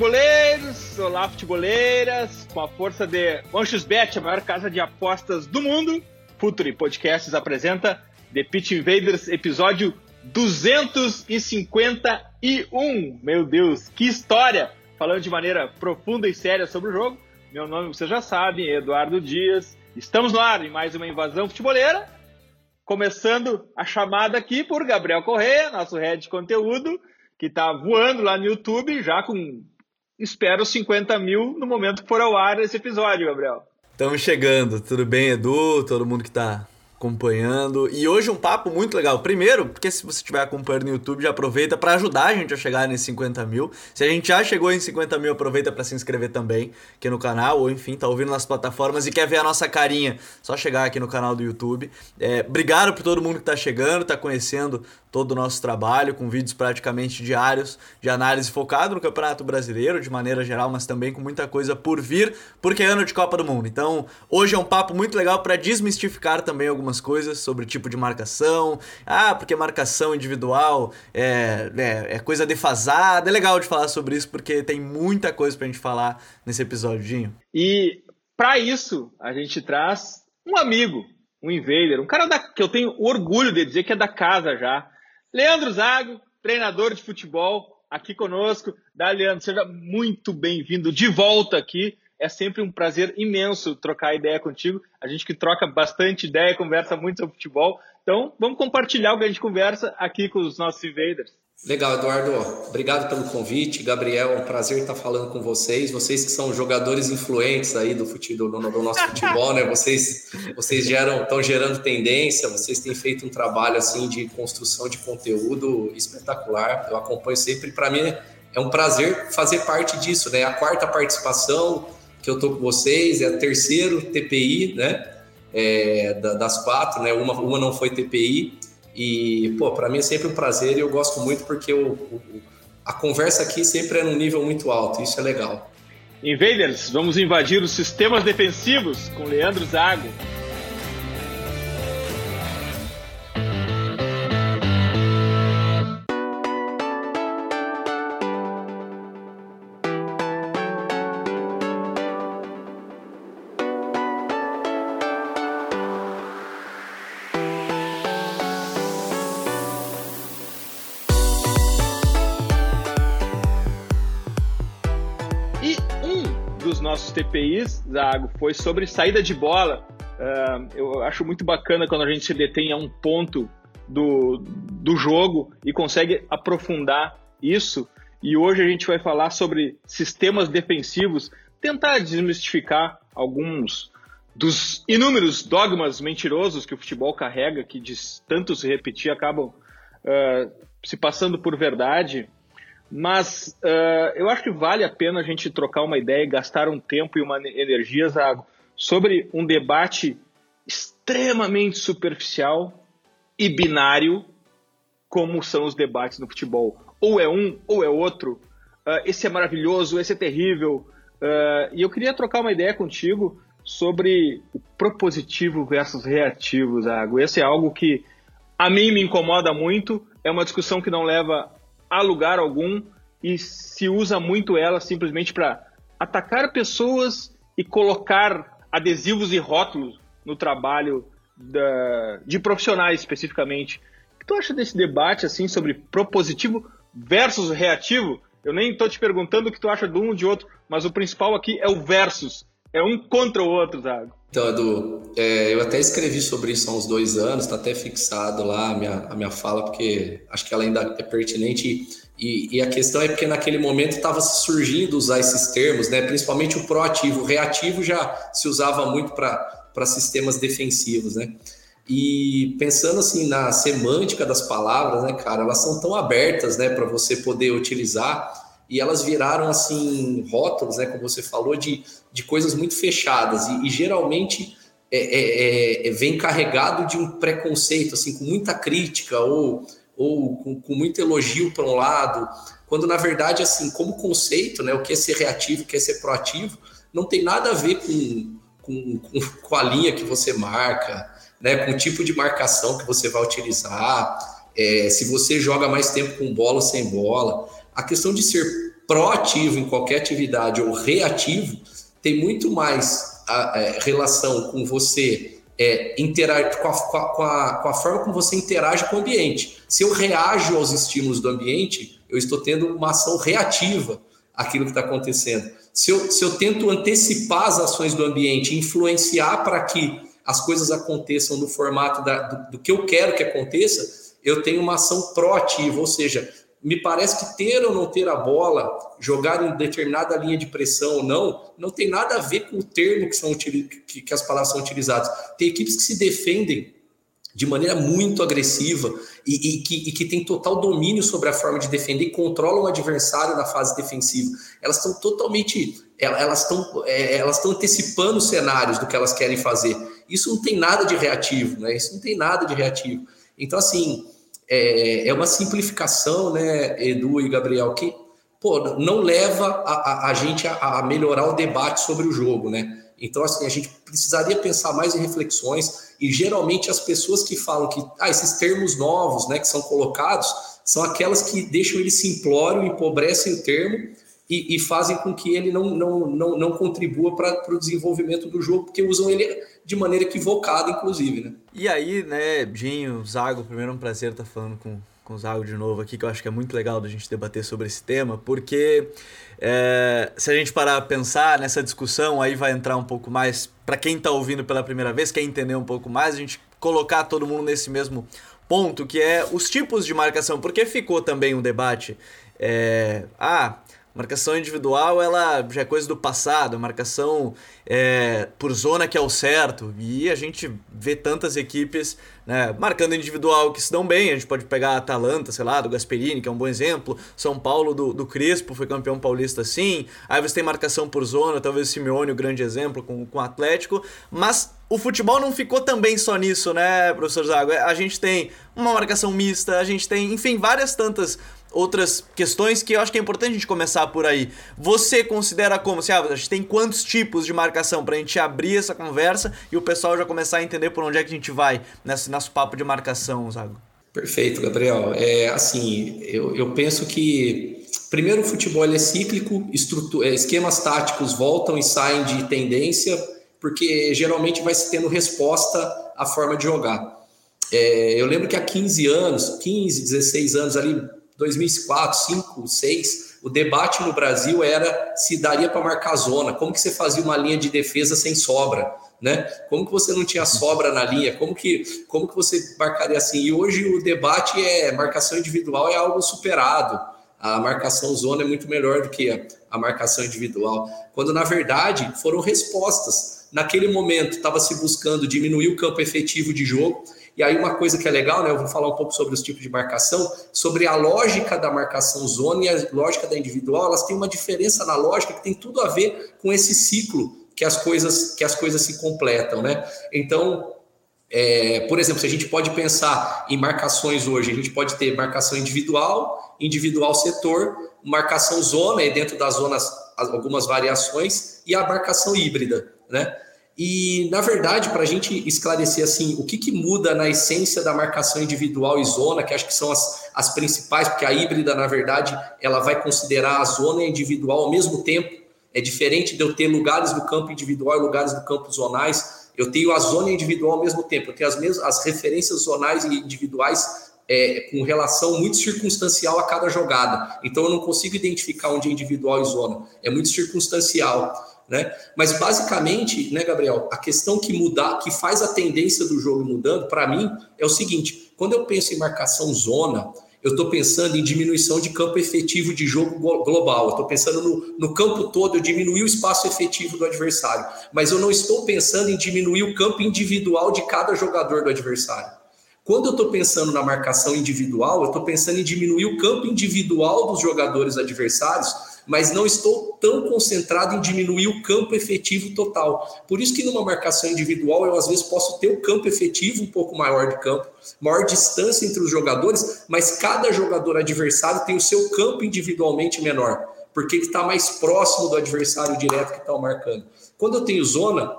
Futeboleiros, olá futeboleiras, com a força de Bet, a maior casa de apostas do mundo, Futuri Podcasts apresenta The Pitch Invaders, episódio 251. Meu Deus, que história! Falando de maneira profunda e séria sobre o jogo, meu nome você já sabe, Eduardo Dias. Estamos no ar em mais uma invasão futeboleira, começando a chamada aqui por Gabriel Correia, nosso head de conteúdo, que está voando lá no YouTube, já com espero 50 mil no momento que for ao ar esse episódio, Gabriel. Estamos chegando. Tudo bem, Edu? Todo mundo que está acompanhando. E hoje um papo muito legal. Primeiro, porque se você estiver acompanhando no YouTube, já aproveita para ajudar a gente a chegar nesses 50 mil. Se a gente já chegou em 50 mil, aproveita para se inscrever também aqui no canal, ou enfim, tá ouvindo nas plataformas e quer ver a nossa carinha, só chegar aqui no canal do YouTube. É, obrigado por todo mundo que está chegando, está conhecendo todo o nosso trabalho, com vídeos praticamente diários de análise focado no Campeonato Brasileiro, de maneira geral, mas também com muita coisa por vir, porque é ano de Copa do Mundo. Então, hoje é um papo muito legal para desmistificar também algumas coisas sobre tipo de marcação. Ah, porque marcação individual é, é, é coisa defasada. É legal de falar sobre isso, porque tem muita coisa para a gente falar nesse episódio. E para isso, a gente traz um amigo, um invader, um cara da, que eu tenho orgulho de dizer que é da casa já Leandro Zago, treinador de futebol, aqui conosco. Dá, Leandro, seja muito bem-vindo de volta aqui. É sempre um prazer imenso trocar ideia contigo. A gente que troca bastante ideia, conversa muito sobre futebol. Então, vamos compartilhar o que a gente conversa aqui com os nossos invaders. Legal, Eduardo. Obrigado pelo convite. Gabriel, é um prazer estar falando com vocês. Vocês que são jogadores influentes aí do, futebol, do, do nosso futebol, né? Vocês, vocês geram, estão gerando tendência, vocês têm feito um trabalho assim de construção de conteúdo espetacular. Eu acompanho sempre. Para mim é um prazer fazer parte disso, né? A quarta participação que eu tô com vocês é a terceiro TPI, né? É, das quatro, né? Uma, uma não foi TPI. E, pô, para mim é sempre um prazer e eu gosto muito porque o, o, a conversa aqui sempre é num nível muito alto, isso é legal. Invaders, vamos invadir os sistemas defensivos com Leandro Zago. TPIs, Zago, foi sobre saída de bola. Uh, eu acho muito bacana quando a gente se detém a um ponto do, do jogo e consegue aprofundar isso. E hoje a gente vai falar sobre sistemas defensivos, tentar desmistificar alguns dos inúmeros dogmas mentirosos que o futebol carrega, que de tanto se repetir acabam uh, se passando por verdade. Mas uh, eu acho que vale a pena a gente trocar uma ideia, gastar um tempo e uma energia, Zago, sobre um debate extremamente superficial e binário, como são os debates no futebol. Ou é um, ou é outro. Uh, esse é maravilhoso, esse é terrível. Uh, e eu queria trocar uma ideia contigo sobre o propositivo versus reativo, Zago. Esse é algo que a mim me incomoda muito. É uma discussão que não leva a lugar algum e se usa muito ela simplesmente para atacar pessoas e colocar adesivos e rótulos no trabalho da, de profissionais especificamente. O que tu acha desse debate assim sobre propositivo versus reativo? Eu nem estou te perguntando o que tu acha de um ou de outro, mas o principal aqui é o versus. É um contra o outro, Zago. Então, Edu, é, eu até escrevi sobre isso há uns dois anos, está até fixado lá a minha, a minha fala, porque acho que ela ainda é pertinente. E, e a questão é porque naquele momento estava surgindo usar esses termos, né? principalmente o proativo. O reativo já se usava muito para sistemas defensivos. Né? E pensando assim na semântica das palavras, né, cara, elas são tão abertas, né, para você poder utilizar e elas viraram assim rótulos, né, como você falou, de, de coisas muito fechadas. E, e geralmente é, é, é, vem carregado de um preconceito, assim, com muita crítica ou, ou com, com muito elogio para um lado, quando na verdade, assim, como conceito, né, o que é ser reativo, o que é ser proativo, não tem nada a ver com, com, com a linha que você marca, né, com o tipo de marcação que você vai utilizar, é, se você joga mais tempo com bola ou sem bola. A questão de ser proativo em qualquer atividade ou reativo tem muito mais a, a é, relação com você é, interagir com a, com, a, com a forma como você interage com o ambiente. Se eu reajo aos estímulos do ambiente, eu estou tendo uma ação reativa àquilo que está acontecendo. Se eu, se eu tento antecipar as ações do ambiente, influenciar para que as coisas aconteçam no formato da, do, do, que eu quero que aconteça, eu tenho uma ação proativa, ou seja, me parece que ter ou não ter a bola, jogar em determinada linha de pressão ou não, não tem nada a ver com o termo que, são, que, que as palavras são utilizadas. Tem equipes que se defendem de maneira muito agressiva e, e, que, e, que, tem total domínio sobre a forma de defender e controlam o adversário na fase defensiva. Elas estão totalmente, elas estão, é, elas estão antecipando cenários do que elas querem fazer. Isso não tem nada de reativo, né? Isso não tem nada de reativo. Então, assim, é, é uma simplificação, né, Edu e Gabriel, que pô, não leva a, a, a gente a, a melhorar o debate sobre o jogo, né? Então, assim, a gente precisaria pensar mais em reflexões e geralmente as pessoas que falam que ah, esses termos novos, né, que são colocados, são aquelas que deixam ele simplório, empobrecem o termo e, e fazem com que ele não, não, não, não contribua para o desenvolvimento do jogo, porque usam ele de maneira equivocada, inclusive, né? E aí, né, Dinho, Zago, primeiro é um prazer estar falando com, com o Zago de novo aqui, que eu acho que é muito legal da gente debater sobre esse tema, porque é, se a gente parar a pensar nessa discussão, aí vai entrar um pouco mais, para quem está ouvindo pela primeira vez, quer entender um pouco mais, a gente colocar todo mundo nesse mesmo ponto, que é os tipos de marcação, porque ficou também um debate, é, ah, Marcação individual, ela já é coisa do passado, marcação é, por zona que é o certo. E a gente vê tantas equipes né, marcando individual que se dão bem. A gente pode pegar a Atalanta, sei lá, do Gasperini, que é um bom exemplo. São Paulo do, do Crespo foi campeão paulista sim. Aí você tem marcação por zona, talvez o Simeone, o grande exemplo, com, com o Atlético. Mas o futebol não ficou também só nisso, né, professor Zago? A gente tem uma marcação mista, a gente tem, enfim, várias tantas outras questões que eu acho que é importante a gente começar por aí. Você considera como? Se, ah, a gente tem quantos tipos de marcação para a gente abrir essa conversa e o pessoal já começar a entender por onde é que a gente vai nesse nosso papo de marcação, Zago? Perfeito, Gabriel. É assim, eu, eu penso que primeiro o futebol é cíclico, é, esquemas táticos voltam e saem de tendência, porque geralmente vai se tendo resposta à forma de jogar. É, eu lembro que há 15 anos, 15, 16 anos ali, 2004, 5, 6, o debate no Brasil era se daria para marcar zona, como que você fazia uma linha de defesa sem sobra, né? Como que você não tinha sobra na linha? Como que, como que você marcaria assim? E hoje o debate é marcação individual é algo superado. A marcação zona é muito melhor do que a, a marcação individual. Quando na verdade foram respostas. Naquele momento estava se buscando diminuir o campo efetivo de jogo e aí uma coisa que é legal, né, eu vou falar um pouco sobre os tipos de marcação, sobre a lógica da marcação zona e a lógica da individual, elas têm uma diferença na lógica que tem tudo a ver com esse ciclo que as coisas que as coisas se completam, né? Então, é, por exemplo, se a gente pode pensar em marcações hoje, a gente pode ter marcação individual, individual setor, marcação zona, e dentro das zonas algumas variações, e a marcação híbrida, né? E, na verdade, para a gente esclarecer assim, o que, que muda na essência da marcação individual e zona, que acho que são as, as principais, porque a híbrida, na verdade, ela vai considerar a zona individual ao mesmo tempo. É diferente de eu ter lugares do campo individual e lugares do campo zonais. Eu tenho a zona individual ao mesmo tempo. Eu tenho as, mesmas, as referências zonais e individuais é, com relação muito circunstancial a cada jogada. Então, eu não consigo identificar onde é individual e zona. É muito circunstancial. Né? Mas basicamente, né, Gabriel, a questão que mudar, que faz a tendência do jogo mudando, para mim, é o seguinte: quando eu penso em marcação zona, eu estou pensando em diminuição de campo efetivo de jogo global, eu estou pensando no, no campo todo, eu diminuir o espaço efetivo do adversário, mas eu não estou pensando em diminuir o campo individual de cada jogador do adversário. Quando eu estou pensando na marcação individual, eu estou pensando em diminuir o campo individual dos jogadores adversários mas não estou tão concentrado em diminuir o campo efetivo total. Por isso que numa marcação individual eu às vezes posso ter o campo efetivo um pouco maior de campo, maior distância entre os jogadores, mas cada jogador adversário tem o seu campo individualmente menor, porque ele está mais próximo do adversário direto que está marcando. Quando eu tenho zona,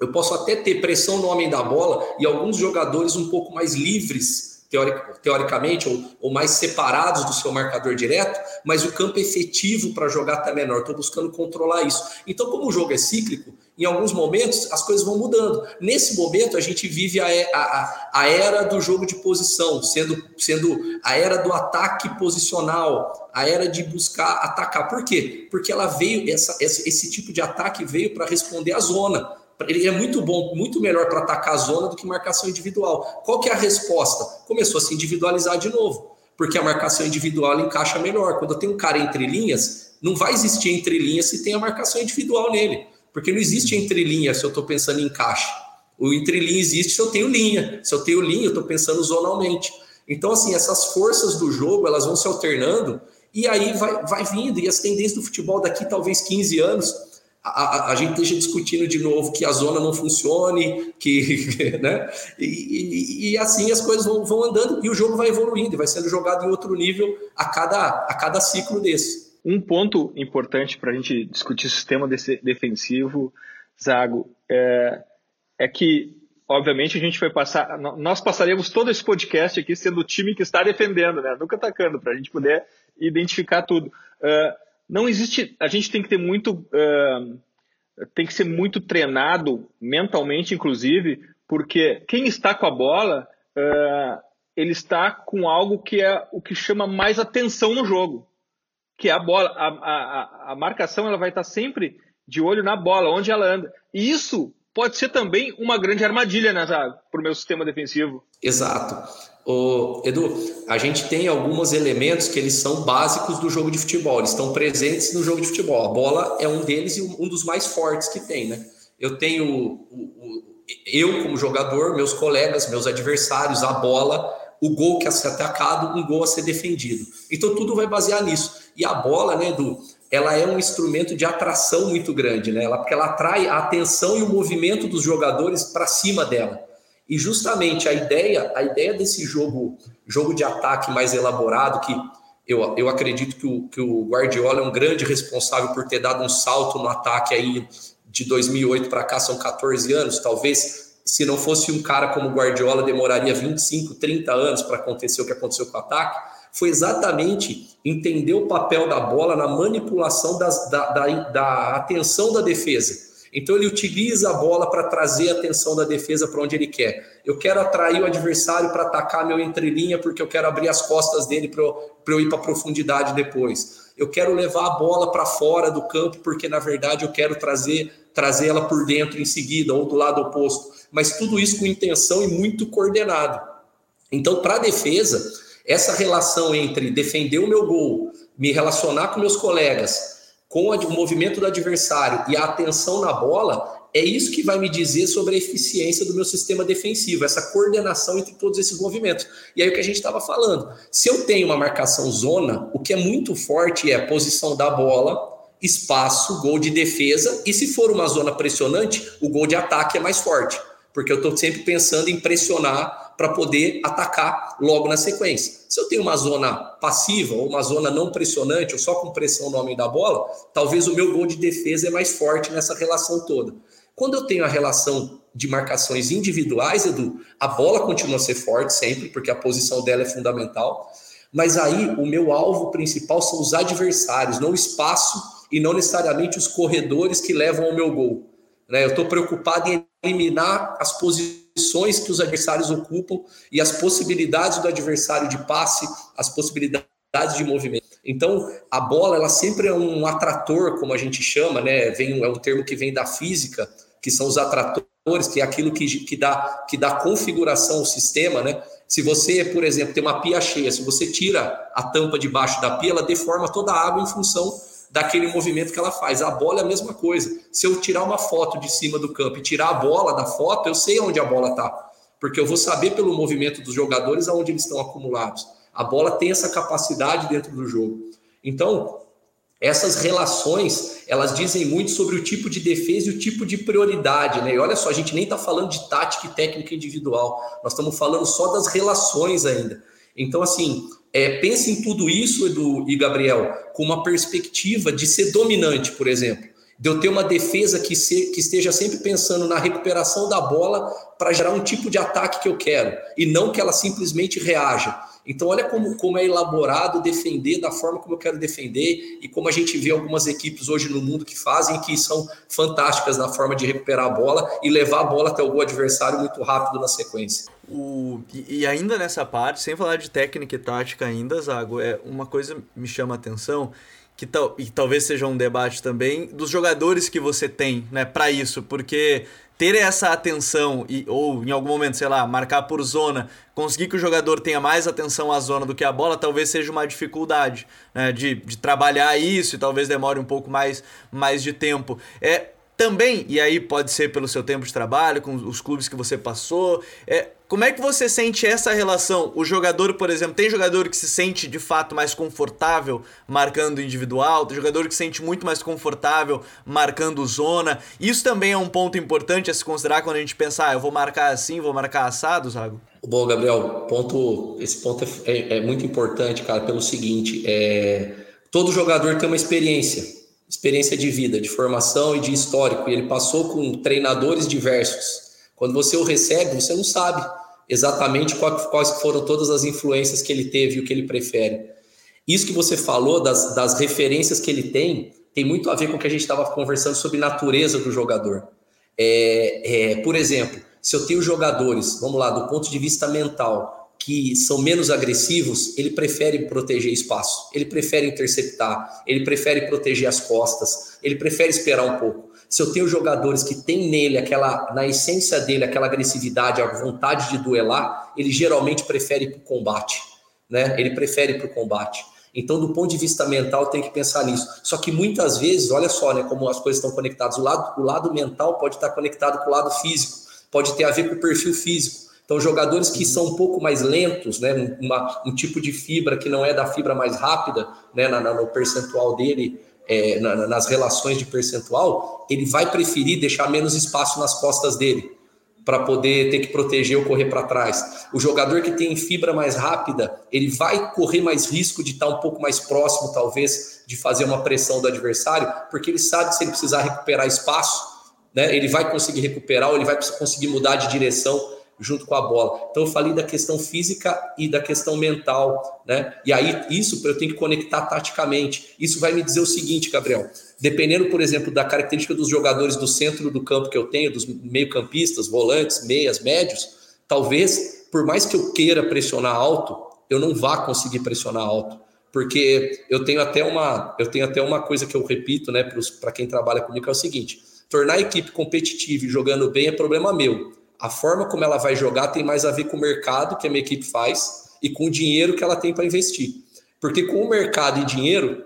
eu posso até ter pressão no homem da bola e alguns jogadores um pouco mais livres teoricamente, ou, ou, mais separados do seu marcador direto, mas o campo efetivo para jogar está menor. Estou buscando controlar isso. Então, como o jogo é cíclico, em alguns momentos as coisas vão mudando. Nesse momento, a gente vive a, a, a era do jogo de posição, sendo, sendo a era do ataque posicional, a era de buscar atacar. Por quê? Porque ela veio, essa, esse, esse tipo de ataque veio para responder à zona ele é muito bom, muito melhor para atacar a zona do que marcação individual. Qual que é a resposta? Começou a se individualizar de novo, porque a marcação individual encaixa melhor. Quando eu tenho um cara entre linhas, não vai existir entre linhas se tem a marcação individual nele, porque não existe entre linhas se eu estou pensando em encaixe. O entre linha existe se eu tenho linha. Se eu tenho linha, eu estou pensando zonalmente. Então, assim, essas forças do jogo, elas vão se alternando e aí vai, vai vindo. E as tendências do futebol daqui, talvez 15 anos, a, a, gente esteja discutindo de novo que a zona não funcione, que, né? E, e, e, assim as coisas vão, vão andando e o jogo vai evoluindo, vai sendo jogado em outro nível a cada, a cada ciclo desse. Um ponto importante para a gente discutir sistema defensivo, Zago, é, é que, obviamente, a gente vai passar. Nós passaremos todo esse podcast aqui sendo o time que está defendendo, né? Nunca atacando, para a gente poder identificar tudo. Uh, não existe. A gente tem que ter muito. Uh, tem que ser muito treinado, mentalmente, inclusive, porque quem está com a bola, uh, ele está com algo que é o que chama mais atenção no jogo, que é a bola. A, a, a marcação ela vai estar sempre de olho na bola, onde ela anda. E isso pode ser também uma grande armadilha, né, para o meu sistema defensivo. Exato. Ô, Edu, a gente tem alguns elementos que eles são básicos do jogo de futebol, eles estão presentes no jogo de futebol. A bola é um deles e um dos mais fortes que tem, né? Eu tenho eu como jogador, meus colegas, meus adversários, a bola, o gol que é a ser atacado, um gol a ser defendido. Então tudo vai basear nisso. E a bola, né, Edu, ela é um instrumento de atração muito grande, né? Ela, porque ela atrai a atenção e o movimento dos jogadores para cima dela. E justamente a ideia, a ideia desse jogo, jogo de ataque mais elaborado, que eu, eu acredito que o, que o Guardiola é um grande responsável por ter dado um salto no ataque aí de 2008 para cá, são 14 anos, talvez se não fosse um cara como o Guardiola, demoraria 25, 30 anos para acontecer o que aconteceu com o ataque, foi exatamente entender o papel da bola na manipulação das, da, da, da atenção da defesa então ele utiliza a bola para trazer a atenção da defesa para onde ele quer. Eu quero atrair o adversário para atacar meu entrelinha porque eu quero abrir as costas dele para eu, eu ir para profundidade depois. Eu quero levar a bola para fora do campo porque na verdade eu quero trazer trazer ela por dentro em seguida ou do lado oposto. Mas tudo isso com intenção e muito coordenado. Então para a defesa essa relação entre defender o meu gol, me relacionar com meus colegas com o movimento do adversário e a atenção na bola, é isso que vai me dizer sobre a eficiência do meu sistema defensivo, essa coordenação entre todos esses movimentos. E aí o que a gente estava falando, se eu tenho uma marcação zona, o que é muito forte é a posição da bola, espaço, gol de defesa, e se for uma zona pressionante, o gol de ataque é mais forte, porque eu estou sempre pensando em pressionar para poder atacar logo na sequência. Se eu tenho uma zona passiva ou uma zona não pressionante, ou só com pressão no homem da bola, talvez o meu gol de defesa é mais forte nessa relação toda. Quando eu tenho a relação de marcações individuais, Edu, a bola continua a ser forte sempre, porque a posição dela é fundamental. Mas aí o meu alvo principal são os adversários, não o espaço e não necessariamente os corredores que levam ao meu gol. Né? Eu estou preocupado em eliminar as posições posições que os adversários ocupam e as possibilidades do adversário de passe, as possibilidades de movimento. Então, a bola, ela sempre é um atrator, como a gente chama, né? Vem, é um termo que vem da física, que são os atratores, que é aquilo que, que, dá, que dá configuração ao sistema, né? Se você, por exemplo, tem uma pia cheia, se você tira a tampa de baixo da pia, ela deforma toda a água em função daquele movimento que ela faz. A bola é a mesma coisa. Se eu tirar uma foto de cima do campo e tirar a bola da foto, eu sei onde a bola está, porque eu vou saber pelo movimento dos jogadores aonde eles estão acumulados. A bola tem essa capacidade dentro do jogo. Então, essas relações, elas dizem muito sobre o tipo de defesa e o tipo de prioridade, né? E olha só, a gente nem está falando de tática e técnica individual, nós estamos falando só das relações ainda. Então, assim, é, pense em tudo isso, Edu e Gabriel, com uma perspectiva de ser dominante, por exemplo. De eu ter uma defesa que, se, que esteja sempre pensando na recuperação da bola para gerar um tipo de ataque que eu quero, e não que ela simplesmente reaja. Então, olha como, como é elaborado defender da forma como eu quero defender e como a gente vê algumas equipes hoje no mundo que fazem, que são fantásticas na forma de recuperar a bola e levar a bola até o gol adversário muito rápido na sequência. O, e, e ainda nessa parte, sem falar de técnica e tática ainda, Zago, é uma coisa me chama a atenção que tal, e talvez seja um debate também dos jogadores que você tem, né, para isso, porque ter essa atenção e ou em algum momento, sei lá, marcar por zona, conseguir que o jogador tenha mais atenção à zona do que à bola, talvez seja uma dificuldade, né, de, de trabalhar isso e talvez demore um pouco mais, mais de tempo. É também, e aí pode ser pelo seu tempo de trabalho, com os clubes que você passou, é, como é que você sente essa relação? O jogador, por exemplo, tem jogador que se sente de fato mais confortável marcando individual, tem jogador que se sente muito mais confortável marcando zona. Isso também é um ponto importante a se considerar quando a gente pensar, ah, eu vou marcar assim, vou marcar assado, Zago? Bom, Gabriel, ponto, esse ponto é, é, é muito importante, cara, pelo seguinte, é, todo jogador tem uma experiência experiência de vida, de formação e de histórico, e ele passou com treinadores diversos. Quando você o recebe, você não sabe exatamente quais foram todas as influências que ele teve e o que ele prefere. Isso que você falou das, das referências que ele tem, tem muito a ver com o que a gente estava conversando sobre natureza do jogador. É, é, por exemplo, se eu tenho jogadores, vamos lá, do ponto de vista mental, que são menos agressivos, ele prefere proteger espaço, ele prefere interceptar, ele prefere proteger as costas, ele prefere esperar um pouco. Se eu tenho jogadores que têm nele aquela, na essência dele, aquela agressividade, a vontade de duelar, ele geralmente prefere para o combate, né? Ele prefere para o combate. Então, do ponto de vista mental, tem que pensar nisso. Só que muitas vezes, olha só, né, como as coisas estão conectadas. O lado, o lado mental pode estar conectado com o lado físico, pode ter a ver com o perfil físico. Então, jogadores que são um pouco mais lentos, né, uma, um tipo de fibra que não é da fibra mais rápida, né, na, na, no percentual dele, é, na, nas relações de percentual, ele vai preferir deixar menos espaço nas costas dele para poder ter que proteger ou correr para trás. O jogador que tem fibra mais rápida, ele vai correr mais risco de estar um pouco mais próximo, talvez, de fazer uma pressão do adversário, porque ele sabe que se ele precisar recuperar espaço, né, ele vai conseguir recuperar ou ele vai conseguir mudar de direção junto com a bola. Então eu falei da questão física e da questão mental, né? E aí isso eu tenho que conectar taticamente. Isso vai me dizer o seguinte, Gabriel, dependendo, por exemplo, da característica dos jogadores do centro do campo que eu tenho, dos meio-campistas, volantes, meias, médios, talvez por mais que eu queira pressionar alto, eu não vá conseguir pressionar alto. Porque eu tenho até uma, eu tenho até uma coisa que eu repito, né, para quem trabalha comigo, é o seguinte: tornar a equipe competitiva e jogando bem é problema meu a forma como ela vai jogar tem mais a ver com o mercado que a minha equipe faz e com o dinheiro que ela tem para investir. Porque com o mercado e dinheiro,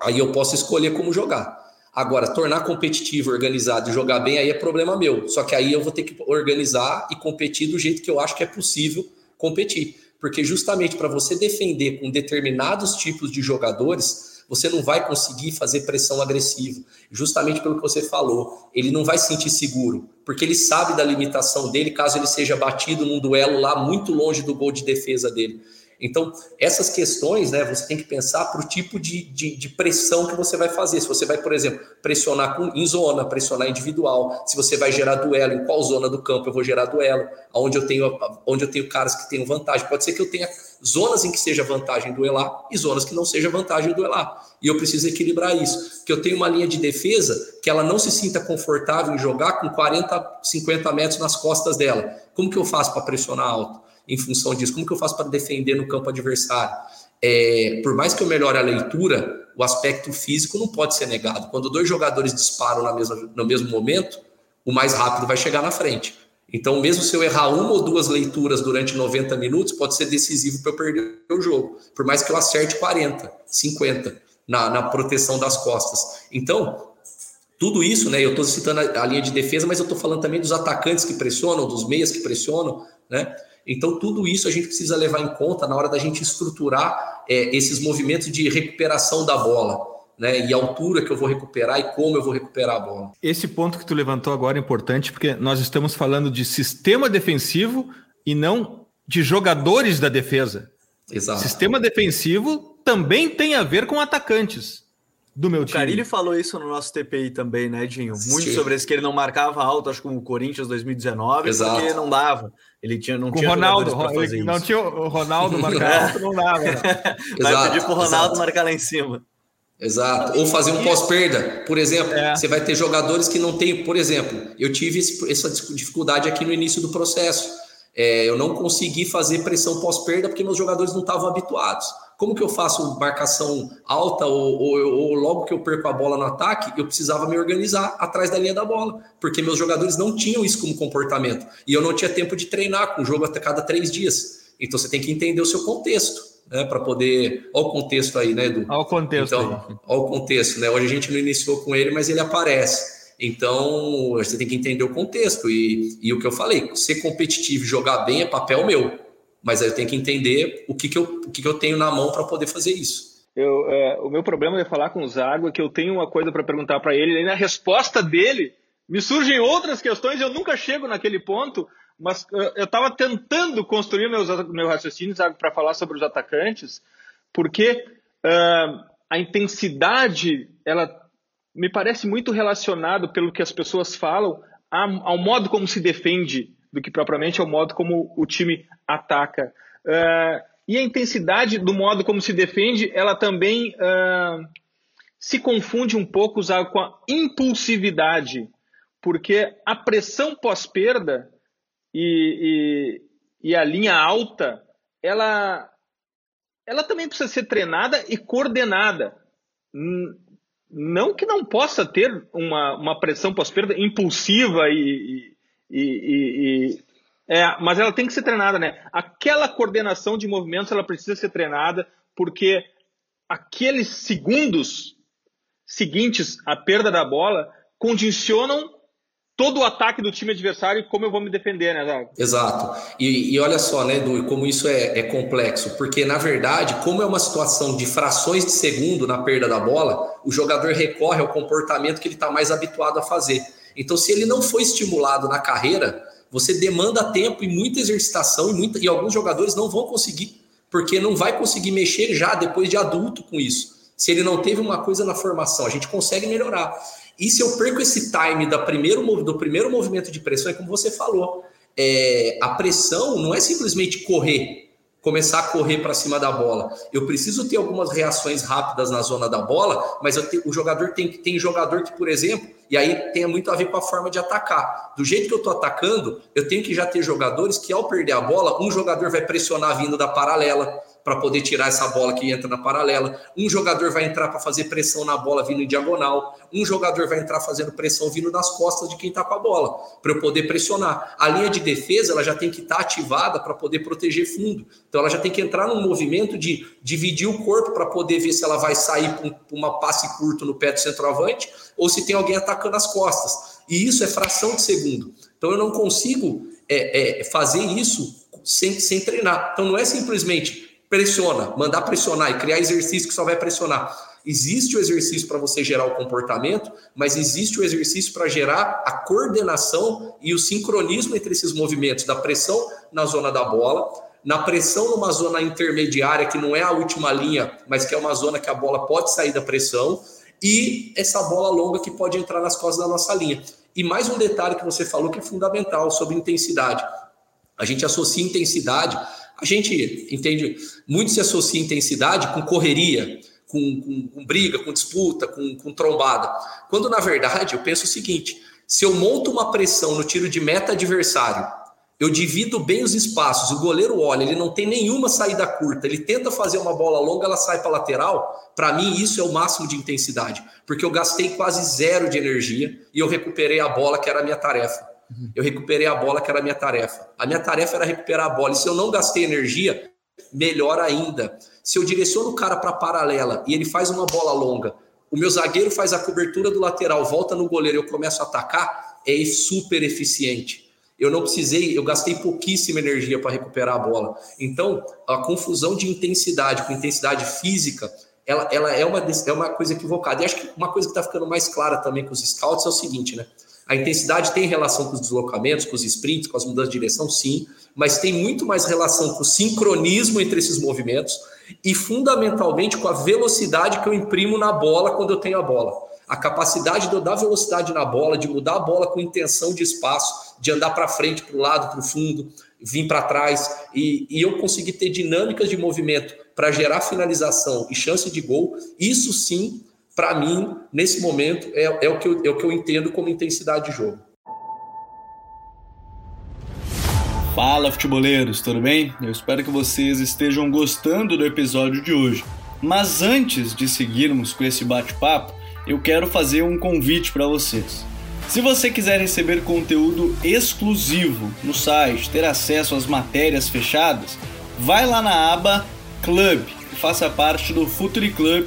aí eu posso escolher como jogar. Agora, tornar competitivo, organizado e jogar bem, aí é problema meu. Só que aí eu vou ter que organizar e competir do jeito que eu acho que é possível competir. Porque justamente para você defender com determinados tipos de jogadores, você não vai conseguir fazer pressão agressiva. Justamente pelo que você falou, ele não vai se sentir seguro, porque ele sabe da limitação dele caso ele seja batido num duelo lá muito longe do gol de defesa dele. Então, essas questões, né, você tem que pensar para o tipo de, de, de, pressão que você vai fazer. Se você vai, por exemplo, pressionar com, em zona, pressionar individual, se você vai gerar duelo, em qual zona do campo eu vou gerar duelo, onde eu tenho, onde eu tenho caras que têm vantagem. Pode ser que eu tenha zonas em que seja vantagem duelar e zonas que não seja vantagem duelar. E eu preciso equilibrar isso. Que eu tenho uma linha de defesa que ela não se sinta confortável em jogar com 40, 50 metros nas costas dela. Como que eu faço para pressionar alto? Em função disso? Como que eu faço para defender no campo adversário? É, por mais que eu melhore a leitura, o aspecto físico não pode ser negado. Quando dois jogadores disparam na mesma, no mesmo momento, o mais rápido vai chegar na frente. Então, mesmo se eu errar uma ou duas leituras durante 90 minutos, pode ser decisivo para eu perder o jogo. Por mais que eu acerte 40, 50 na, na proteção das costas. Então, tudo isso, né? Eu estou citando a, a, linha de defesa, mas eu estou falando também dos atacantes que pressionam, dos meias que pressionam, né? Então, tudo isso a gente precisa levar em conta na hora da gente estruturar é, esses movimentos de recuperação da bola né, e a altura que eu vou recuperar e como eu vou recuperar a bola. Esse ponto que tu levantou agora é importante porque nós estamos falando de sistema defensivo e não de jogadores da defesa. Exato. Sistema defensivo também tem a ver com atacantes do meu o time. O Carilli falou isso no nosso TPI também, né, Dinho? Muito sobre isso que ele não marcava alto, acho que como o Corinthians 2019, Exato. porque não dava. Ele tinha, não Com tinha Ronaldo, ele não tinha o Ronaldo marcar alto, não dava. Né? Vai pedir pro Ronaldo Exato. marcar lá em cima. Exato. Ou fazer um pós-perda. Por exemplo, é. você vai ter jogadores que não têm. Por exemplo, eu tive essa dificuldade aqui no início do processo. É, eu não consegui fazer pressão pós-perda porque meus jogadores não estavam habituados. Como que eu faço marcação alta ou, ou, ou, logo que eu perco a bola no ataque, eu precisava me organizar atrás da linha da bola, porque meus jogadores não tinham isso como comportamento. E eu não tinha tempo de treinar com o jogo até cada três dias. Então você tem que entender o seu contexto né, para poder. Olha o contexto aí, né, Edu? Olha o contexto. Então, olha o contexto, né? Hoje a gente não iniciou com ele, mas ele aparece. Então, você tem que entender o contexto. E, e o que eu falei, ser competitivo e jogar bem é papel meu. Mas aí eu tenho que entender o que, que, eu, o que, que eu tenho na mão para poder fazer isso. Eu, é, o meu problema de falar com o Zago é que eu tenho uma coisa para perguntar para ele, e na resposta dele me surgem outras questões, eu nunca chego naquele ponto, mas eu estava tentando construir meus, meu raciocínio para falar sobre os atacantes, porque uh, a intensidade, ela me parece muito relacionado pelo que as pessoas falam ao modo como se defende do que propriamente ao modo como o time ataca. Uh, e a intensidade do modo como se defende, ela também uh, se confunde um pouco com a impulsividade, porque a pressão pós-perda e, e, e a linha alta, ela, ela também precisa ser treinada e coordenada. Não que não possa ter uma, uma pressão pós-perda impulsiva e, e, e, é, mas ela tem que ser treinada, né? Aquela coordenação de movimentos ela precisa ser treinada porque aqueles segundos seguintes à perda da bola condicionam todo o ataque do time adversário e como eu vou me defender, né, Zago? Exato. E, e, olha só, né, Edu, como isso é, é, complexo. Porque, na verdade, como é uma situação de frações de segundo na perda da bola, o jogador recorre ao comportamento que ele está mais habituado a fazer. Então, se ele não foi estimulado na carreira, você demanda tempo e muita exercitação e, muita, e alguns jogadores não vão conseguir, porque não vai conseguir mexer já depois de adulto com isso. Se ele não teve uma coisa na formação, a gente consegue melhorar. E se eu perco esse time da primeiro, do primeiro movimento de pressão, é como você falou, é, a pressão não é simplesmente correr, começar a correr para cima da bola. Eu preciso ter algumas reações rápidas na zona da bola, mas te, o jogador tem tem jogador que, por exemplo, e aí tem muito a ver com a forma de atacar. Do jeito que eu estou atacando, eu tenho que já ter jogadores que, ao perder a bola, um jogador vai pressionar vindo da paralela, para poder tirar essa bola que entra na paralela. Um jogador vai entrar para fazer pressão na bola vindo em diagonal. Um jogador vai entrar fazendo pressão vindo nas costas de quem está com a bola, para eu poder pressionar. A linha de defesa ela já tem que estar tá ativada para poder proteger fundo. Então ela já tem que entrar num movimento de dividir o corpo para poder ver se ela vai sair para uma passe curto no pé do centroavante ou se tem alguém atacando as costas. E isso é fração de segundo. Então eu não consigo é, é, fazer isso sem, sem treinar. Então não é simplesmente pressiona, mandar pressionar e criar exercício que só vai pressionar. Existe o exercício para você gerar o comportamento, mas existe o exercício para gerar a coordenação e o sincronismo entre esses movimentos da pressão na zona da bola, na pressão numa zona intermediária que não é a última linha, mas que é uma zona que a bola pode sair da pressão e essa bola longa que pode entrar nas costas da nossa linha. E mais um detalhe que você falou que é fundamental sobre intensidade. A gente associa intensidade a gente entende, muito se associa intensidade com correria, com, com, com briga, com disputa, com, com trombada. Quando na verdade eu penso o seguinte: se eu monto uma pressão no tiro de meta adversário, eu divido bem os espaços, o goleiro olha, ele não tem nenhuma saída curta, ele tenta fazer uma bola longa, ela sai para lateral. Para mim, isso é o máximo de intensidade, porque eu gastei quase zero de energia e eu recuperei a bola, que era a minha tarefa. Eu recuperei a bola, que era a minha tarefa. A minha tarefa era recuperar a bola. E se eu não gastei energia, melhor ainda. Se eu direciono o cara para paralela e ele faz uma bola longa, o meu zagueiro faz a cobertura do lateral, volta no goleiro e eu começo a atacar, é super eficiente. Eu não precisei, eu gastei pouquíssima energia para recuperar a bola. Então, a confusão de intensidade com intensidade física, ela, ela é, uma, é uma coisa equivocada. E acho que uma coisa que está ficando mais clara também com os scouts é o seguinte, né? A intensidade tem relação com os deslocamentos, com os sprints, com as mudanças de direção, sim, mas tem muito mais relação com o sincronismo entre esses movimentos e, fundamentalmente, com a velocidade que eu imprimo na bola quando eu tenho a bola. A capacidade de eu dar velocidade na bola, de mudar a bola com intenção de espaço, de andar para frente, para o lado, para o fundo, vir para trás, e, e eu conseguir ter dinâmicas de movimento para gerar finalização e chance de gol, isso sim para mim, nesse momento, é, é, o que eu, é o que eu entendo como intensidade de jogo. Fala, futeboleiros, tudo bem? Eu espero que vocês estejam gostando do episódio de hoje. Mas antes de seguirmos com esse bate-papo, eu quero fazer um convite para vocês. Se você quiser receber conteúdo exclusivo no site, ter acesso às matérias fechadas, vai lá na aba Club e faça parte do Futuri Club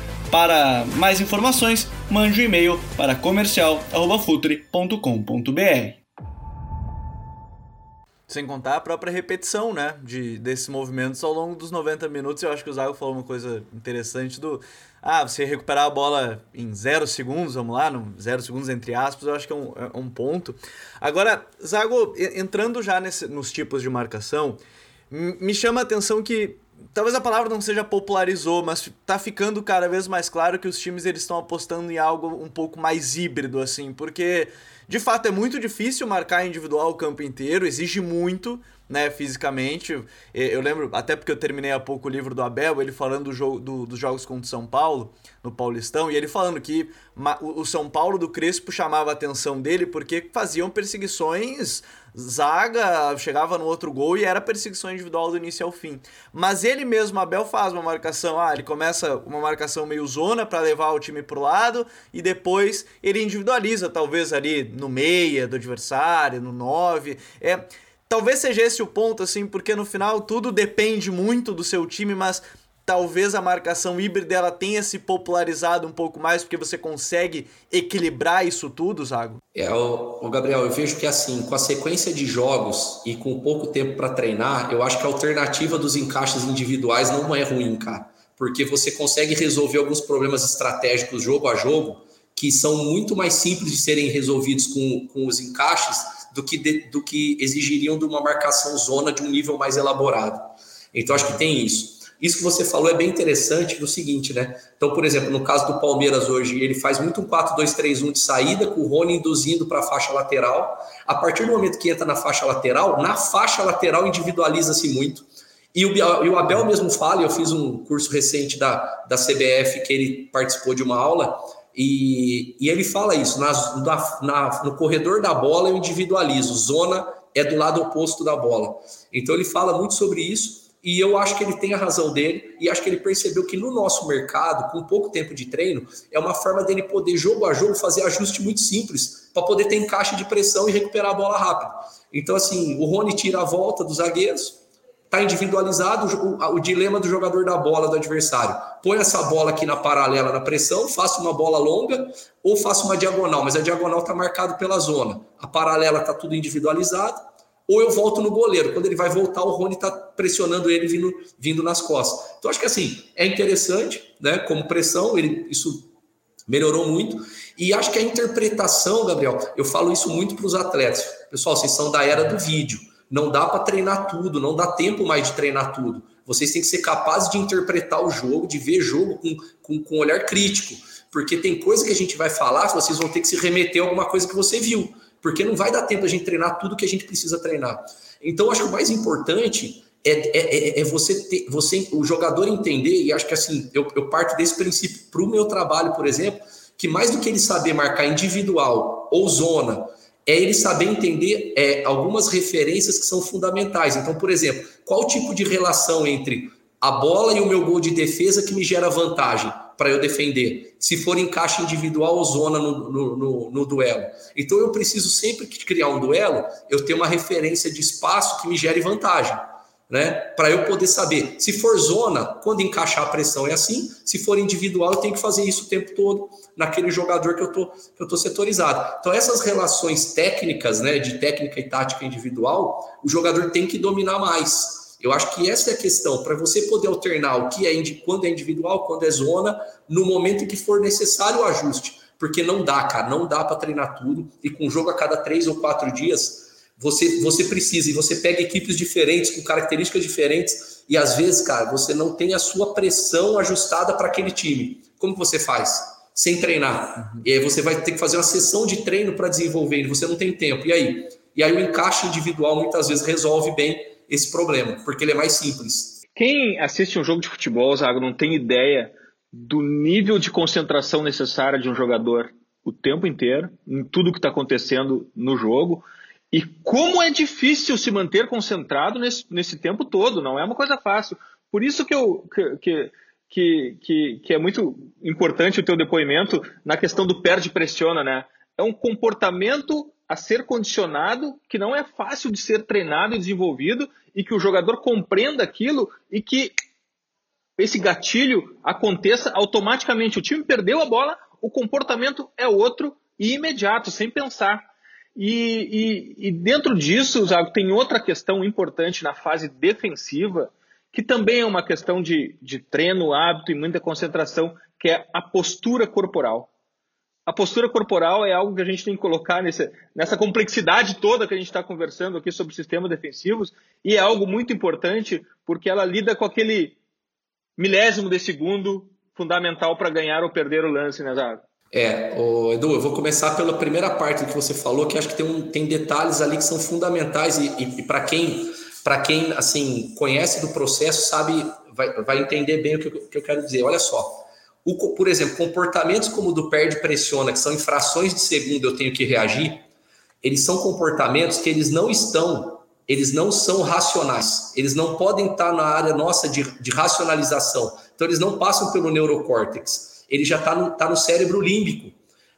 Para mais informações, mande um e-mail para comercial@futre.com.br. Sem contar a própria repetição, né, de desses movimentos ao longo dos 90 minutos. Eu acho que o Zago falou uma coisa interessante do ah, você recuperar a bola em zero segundos, vamos lá, no zero segundos entre aspas, eu acho que é um, é um ponto. Agora, Zago, entrando já nesse, nos tipos de marcação, me chama a atenção que talvez a palavra não seja popularizou, mas tá ficando cada vez mais claro que os times eles estão apostando em algo um pouco mais híbrido assim, porque de fato é muito difícil marcar individual o campo inteiro, exige muito, né, fisicamente. Eu lembro, até porque eu terminei há pouco o livro do Abel, ele falando do jogo, do, dos jogos contra o São Paulo, no Paulistão, e ele falando que o São Paulo do Crespo chamava a atenção dele porque faziam perseguições zaga, chegava no outro gol e era perseguição individual do início ao fim. Mas ele mesmo, Abel, faz uma marcação, ah, ele começa uma marcação meio zona para levar o time pro lado e depois ele individualiza, talvez ali no meia do adversário, no 9. É, talvez seja esse o ponto, assim, porque no final tudo depende muito do seu time, mas talvez a marcação híbrida ela tenha se popularizado um pouco mais porque você consegue equilibrar isso tudo, Zago? É, o, Gabriel, eu vejo que assim, com a sequência de jogos e com pouco tempo para treinar, eu acho que a alternativa dos encaixes individuais não é ruim, cara, porque você consegue resolver alguns problemas estratégicos jogo a jogo que são muito mais simples de serem resolvidos com, com os encaixes do que, de, do que exigiriam de uma marcação zona de um nível mais elaborado. Então, acho que tem isso. Isso que você falou é bem interessante do seguinte, né? Então, por exemplo, no caso do Palmeiras hoje, ele faz muito um 4-2-3-1 de saída, com o Rony induzindo para a faixa lateral. A partir do momento que entra na faixa lateral, na faixa lateral individualiza-se muito. E o, Abel mesmo fala, eu fiz um curso recente da, da CBF que ele participou de uma aula, e, e ele fala isso: na, na, no corredor da bola eu individualizo, zona é do lado oposto da bola. Então ele fala muito sobre isso. E eu acho que ele tem a razão dele, e acho que ele percebeu que no nosso mercado, com pouco tempo de treino, é uma forma dele poder, jogo a jogo, fazer ajuste muito simples, para poder ter encaixe de pressão e recuperar a bola rápido. Então, assim, o Rony tira a volta dos zagueiros, está individualizado o, o, dilema do jogador da bola do adversário. Põe essa bola aqui na paralela na pressão, faça uma bola longa ou faça uma diagonal, mas a diagonal está marcado pela zona. A paralela está tudo individualizado ou eu volto no goleiro. Quando ele vai voltar, o Rony está pressionando ele vindo, vindo nas costas. Então, acho que assim, é interessante, né? Como pressão, ele, isso melhorou muito. E acho que a interpretação, Gabriel, eu falo isso muito para os atletas. Pessoal, vocês são da era do vídeo. Não dá para treinar tudo, não dá tempo mais de treinar tudo. Vocês têm que ser capazes de interpretar o jogo, de ver jogo com, com, com olhar crítico. Porque tem coisa que a gente vai falar, vocês vão ter que se remeter a alguma coisa que você viu. porque não vai dar tempo a gente treinar tudo que a gente precisa treinar. Então, acho que o mais importante é, é, é, é você, ter, você, o jogador entender, e acho que assim, eu, eu parto desse princípio para o meu trabalho, por exemplo, que mais do que ele saber marcar individual ou zona, é ele saber entender é, algumas referências que são fundamentais. Então, por exemplo, qual tipo de relação entre a bola e o meu gol de defesa que me gera vantagem para eu defender? Se for encaixe individual ou zona no, no, no, no, duelo. Então, eu preciso sempre que criar um duelo, eu ter uma referência de espaço que me gere vantagem. Né? Para eu poder saber. Se for zona, quando encaixar a pressão é assim. Se for individual, eu tenho que fazer isso o tempo todo naquele jogador que eu tô, que eu tô setorizado. Então, essas relações técnicas, né, de técnica e tática individual, o jogador tem que dominar mais. Eu acho que essa é a questão, para você poder alternar o que é quando é individual, quando é zona, no momento em que for necessário o ajuste. Porque não dá, cara, não dá para treinar tudo. E com jogo a cada três ou quatro dias, você, você precisa, e você pega equipes diferentes, com características diferentes, e às vezes, cara, você não tem a sua pressão ajustada para aquele time. Como você faz? sem treinar. Uhum. E aí você vai ter que fazer uma sessão de treino para desenvolver ele, você não tem tempo. E aí? E aí o encaixe individual muitas vezes resolve bem esse problema, porque ele é mais simples. Quem assiste um jogo de futebol, Zago, não tem ideia do nível de concentração necessária de um jogador o tempo inteiro, em tudo que está acontecendo no jogo, e como é difícil se manter concentrado nesse, nesse tempo todo, não é uma coisa fácil. Por isso que eu, que, que que, que, é muito importante o teu depoimento na questão do perde-pressiona, né? É um comportamento a ser condicionado que não é fácil de ser treinado e desenvolvido e que o jogador compreenda aquilo e que esse gatilho aconteça automaticamente. O time perdeu a bola, o comportamento é outro e imediato, sem pensar. E, e, e dentro disso, Zago, tem outra questão importante na fase defensiva, que também é uma questão de, de treino, hábito e muita concentração, que é a postura corporal. A postura corporal é algo que a gente tem que colocar nessa, nessa complexidade toda que a gente está conversando aqui sobre sistemas defensivos, e é algo muito importante porque ela lida com aquele milésimo de segundo fundamental para ganhar ou perder o lance, né, Zago? É, ô, Edu, eu vou começar pela primeira parte do que você falou, que acho que tem, um, tem detalhes ali que são fundamentais e, e, e para quem para quem assim conhece do processo sabe vai, vai entender bem o que eu, que eu quero dizer. Olha só, o, por exemplo, comportamentos como o do perde pressiona, que são infrações de segundo, eu tenho que reagir. Eles são comportamentos que eles não estão, eles não são racionais. Eles não podem estar na área nossa de, de racionalização. Então eles não passam pelo neurocórtex. Ele já está no, tá no cérebro límbico.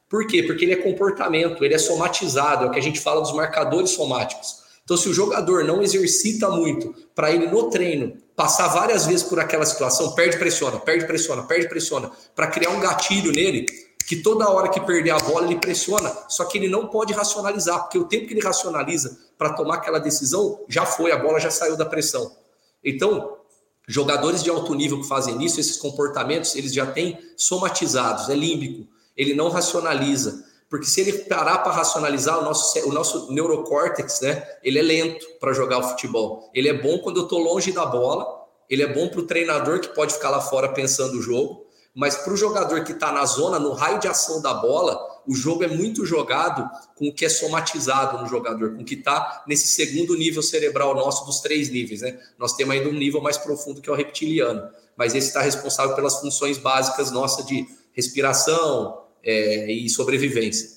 Por quê? Porque ele é comportamento, ele é somatizado, é o que a gente fala dos marcadores somáticos. Então, se o jogador não exercita muito para ele no treino passar várias vezes por aquela situação, perde, pressiona, perde, pressiona, perde, pressiona, para criar um gatilho nele, que toda hora que perder a bola ele pressiona, só que ele não pode racionalizar, porque o tempo que ele racionaliza para tomar aquela decisão já foi, a bola já saiu da pressão. Então, jogadores de alto nível que fazem isso, esses comportamentos, eles já têm somatizados, é límbico, ele não racionaliza. Porque se ele parar para racionalizar, o nosso, o nosso neurocórtex, né, ele é lento para jogar o futebol. Ele é bom quando eu estou longe da bola, ele é bom para o treinador que pode ficar lá fora pensando o jogo, mas para o jogador que está na zona, no raio de ação da bola, o jogo é muito jogado com o que é somatizado no jogador, com o que está nesse segundo nível cerebral nosso dos três níveis. Né? Nós temos ainda um nível mais profundo que é o reptiliano, mas esse está responsável pelas funções básicas nossas de respiração, é, e sobrevivência.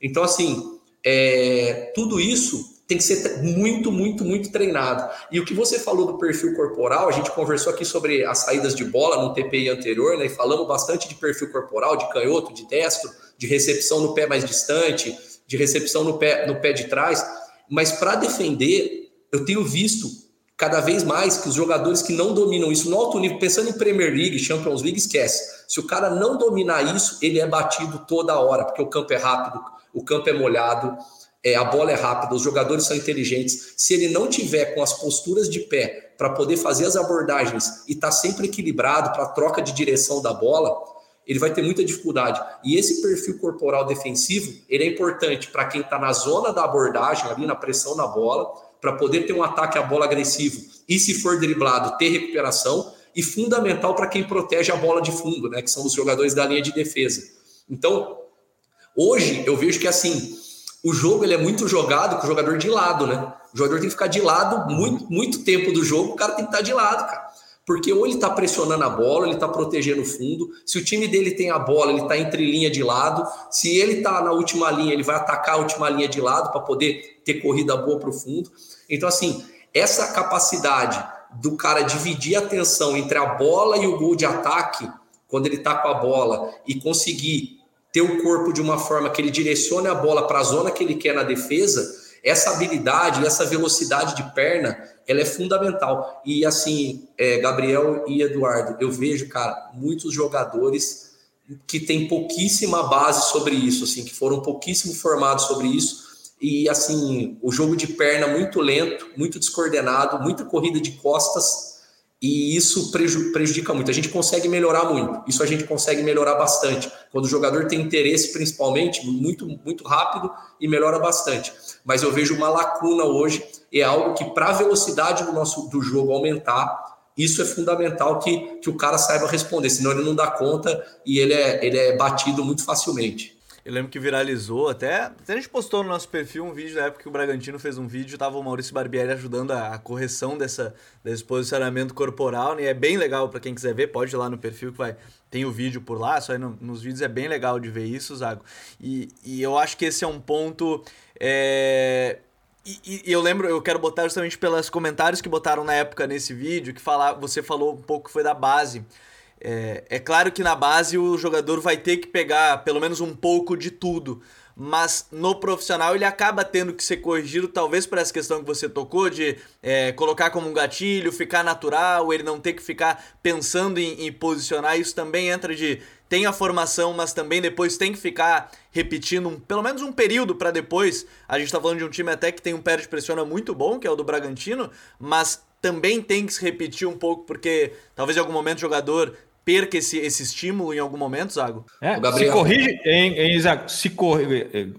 Então, assim, é, tudo isso tem que ser muito, muito, muito treinado. E o que você falou do perfil corporal, a gente conversou aqui sobre as saídas de bola no TPI anterior, né? E falamos bastante de perfil corporal, de canhoto, de destro, de recepção no pé mais distante, de recepção no pé, no pé de trás. Mas para defender, eu tenho visto cada vez mais que os jogadores que não dominam isso no alto nível, pensando em Premier League, Champions League, esquece. Se o cara não dominar isso, ele é batido toda hora, porque o campo é rápido, o campo é molhado, é, a bola é rápida, os jogadores são inteligentes. Se ele não tiver com as posturas de pé para poder fazer as abordagens e estar tá sempre equilibrado para a troca de direção da bola, ele vai ter muita dificuldade. E esse perfil corporal defensivo, ele é importante para quem está na zona da abordagem, ali na pressão na bola, para poder ter um ataque à bola agressivo e, se for driblado, ter recuperação, e fundamental para quem protege a bola de fundo, né, que são os jogadores da linha de defesa. Então, hoje eu vejo que assim, o jogo ele é muito jogado com o jogador de lado, né? O jogador tem que ficar de lado muito, muito tempo do jogo, o cara tem que estar de lado, cara. Porque ou ele está pressionando a bola, ele está protegendo o fundo. Se o time dele tem a bola, ele está entre linha de lado. Se ele está na última linha, ele vai atacar a última linha de lado para poder ter corrida boa para o fundo. Então, assim, essa capacidade do cara dividir a atenção entre a bola e o gol de ataque, quando ele está com a bola, e conseguir ter o corpo de uma forma que ele direcione a bola para a zona que ele quer na defesa, essa habilidade, essa velocidade de perna, ela é fundamental. E assim, é, Gabriel e Eduardo, eu vejo, cara, muitos jogadores que têm pouquíssima base sobre isso, assim, que foram pouquíssimo formados sobre isso. E assim, o jogo de perna muito lento, muito descoordenado, muita corrida de costas e isso prejudica muito. A gente consegue melhorar muito. Isso a gente consegue melhorar bastante. Quando o jogador tem interesse, principalmente, muito, muito rápido e melhora bastante. Mas eu vejo uma lacuna hoje, é algo que, para a velocidade do nosso do jogo aumentar, isso é fundamental que, que o cara saiba responder, senão ele não dá conta e ele é, ele é batido muito facilmente. Eu lembro que viralizou, até, até a gente postou no nosso perfil um vídeo da época que o Bragantino fez um vídeo, tava o Maurício Barbieri ajudando a, a correção dessa, desse posicionamento corporal, né? E é bem legal para quem quiser ver, pode ir lá no perfil que vai tem o vídeo por lá, só aí no, nos vídeos é bem legal de ver isso, Zago. E, e eu acho que esse é um ponto. É... E, e, eu lembro, eu quero botar justamente pelos comentários que botaram na época nesse vídeo, que falar, você falou um pouco que foi da base. É, é claro que na base o jogador vai ter que pegar pelo menos um pouco de tudo mas no profissional ele acaba tendo que ser corrigido, talvez por essa questão que você tocou, de é, colocar como um gatilho, ficar natural, ele não ter que ficar pensando em, em, posicionar. Isso também entra de. Tem a formação, mas também depois tem que ficar repetindo um, pelo menos um período para depois. A gente está falando de um time até que tem um pé de pressiona muito bom, que é o do Bragantino, mas também tem que se repetir um pouco, porque talvez em algum momento o jogador perca esse, esse estímulo em algum momento, Zago? É, se corrige, em, em, Zago, se corrige,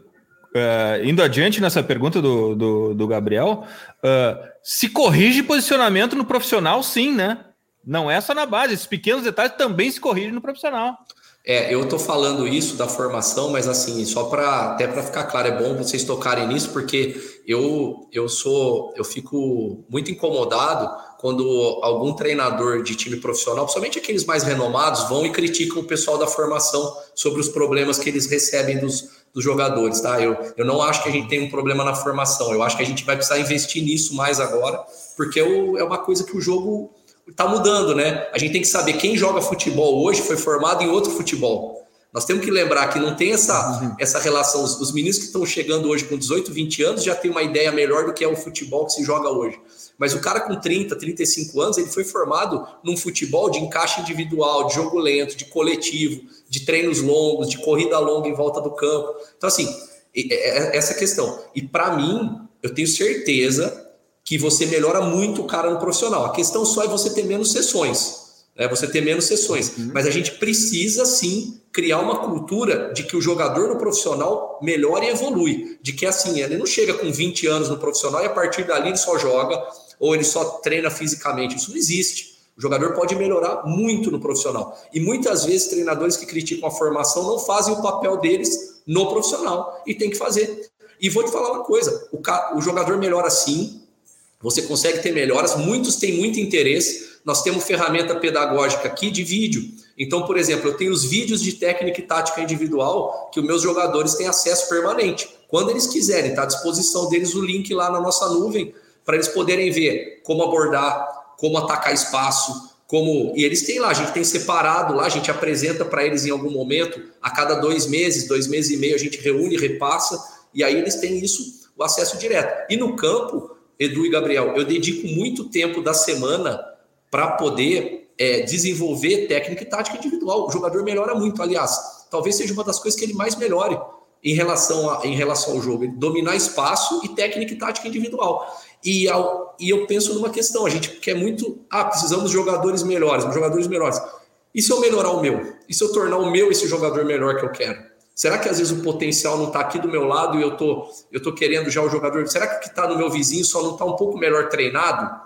uh, indo adiante nessa pergunta do, do, do Gabriel, uh, se corrige posicionamento no profissional, sim, né? Não é só na base, esses pequenos detalhes também se corrigem no profissional. É, eu tô falando isso da formação, mas assim, só para até para ficar claro, é bom vocês tocarem nisso, porque eu eu sou eu fico muito incomodado quando algum treinador de time profissional, principalmente aqueles mais renomados, vão e criticam o pessoal da formação sobre os problemas que eles recebem dos, dos jogadores, tá? Eu, eu não acho que a gente tem um problema na formação, eu acho que a gente vai precisar investir nisso mais agora, porque é uma coisa que o jogo está mudando, né? A gente tem que saber quem joga futebol hoje foi formado em outro futebol. Nós temos que lembrar que não tem essa, uhum. essa relação. Os, os meninos que estão chegando hoje com 18, 20 anos já têm uma ideia melhor do que é o futebol que se joga hoje. Mas o cara com 30, 35 anos, ele foi formado num futebol de encaixe individual, de jogo lento, de coletivo, de treinos longos, de corrida longa em volta do campo. Então, assim, essa questão. E para mim, eu tenho certeza que você melhora muito o cara no profissional. A questão só é você ter menos sessões. Né? Você ter menos sessões. Uhum. Mas a gente precisa sim criar uma cultura de que o jogador no profissional melhora e evolui. De que assim, ele não chega com 20 anos no profissional e a partir dali ele só joga ou ele só treina fisicamente. Isso não existe. O jogador pode melhorar muito no profissional. E muitas vezes treinadores que criticam a formação não fazem o papel deles no profissional e tem que fazer. E vou te falar uma coisa: o, o jogador melhora sim, você consegue ter melhoras, muitos têm muito interesse. Nós temos ferramenta pedagógica aqui de vídeo. Então, por exemplo, eu tenho os vídeos de técnica e tática individual que os meus jogadores têm acesso permanente. Quando eles quiserem, está à disposição deles o link lá na nossa nuvem para eles poderem ver como abordar, como atacar espaço, como e eles têm lá, a gente tem separado lá, a gente apresenta para eles em algum momento, a cada dois meses, dois meses e meio a gente reúne, repassa e aí eles têm isso, o acesso direto. E no campo Edu e Gabriel, eu dedico muito tempo da semana para poder é, desenvolver técnica e tática individual. O jogador melhora muito, aliás, talvez seja uma das coisas que ele mais melhore em relação, a, em relação ao jogo, dominar espaço e técnica e tática individual. E, ao, e eu penso numa questão, a gente quer muito, ah, precisamos de jogadores melhores, jogadores melhores. E se eu melhorar o meu? E se eu tornar o meu esse jogador melhor que eu quero? Será que às vezes o potencial não está aqui do meu lado e eu tô, eu tô querendo já o jogador? Será que o que está no meu vizinho só não está um pouco melhor treinado?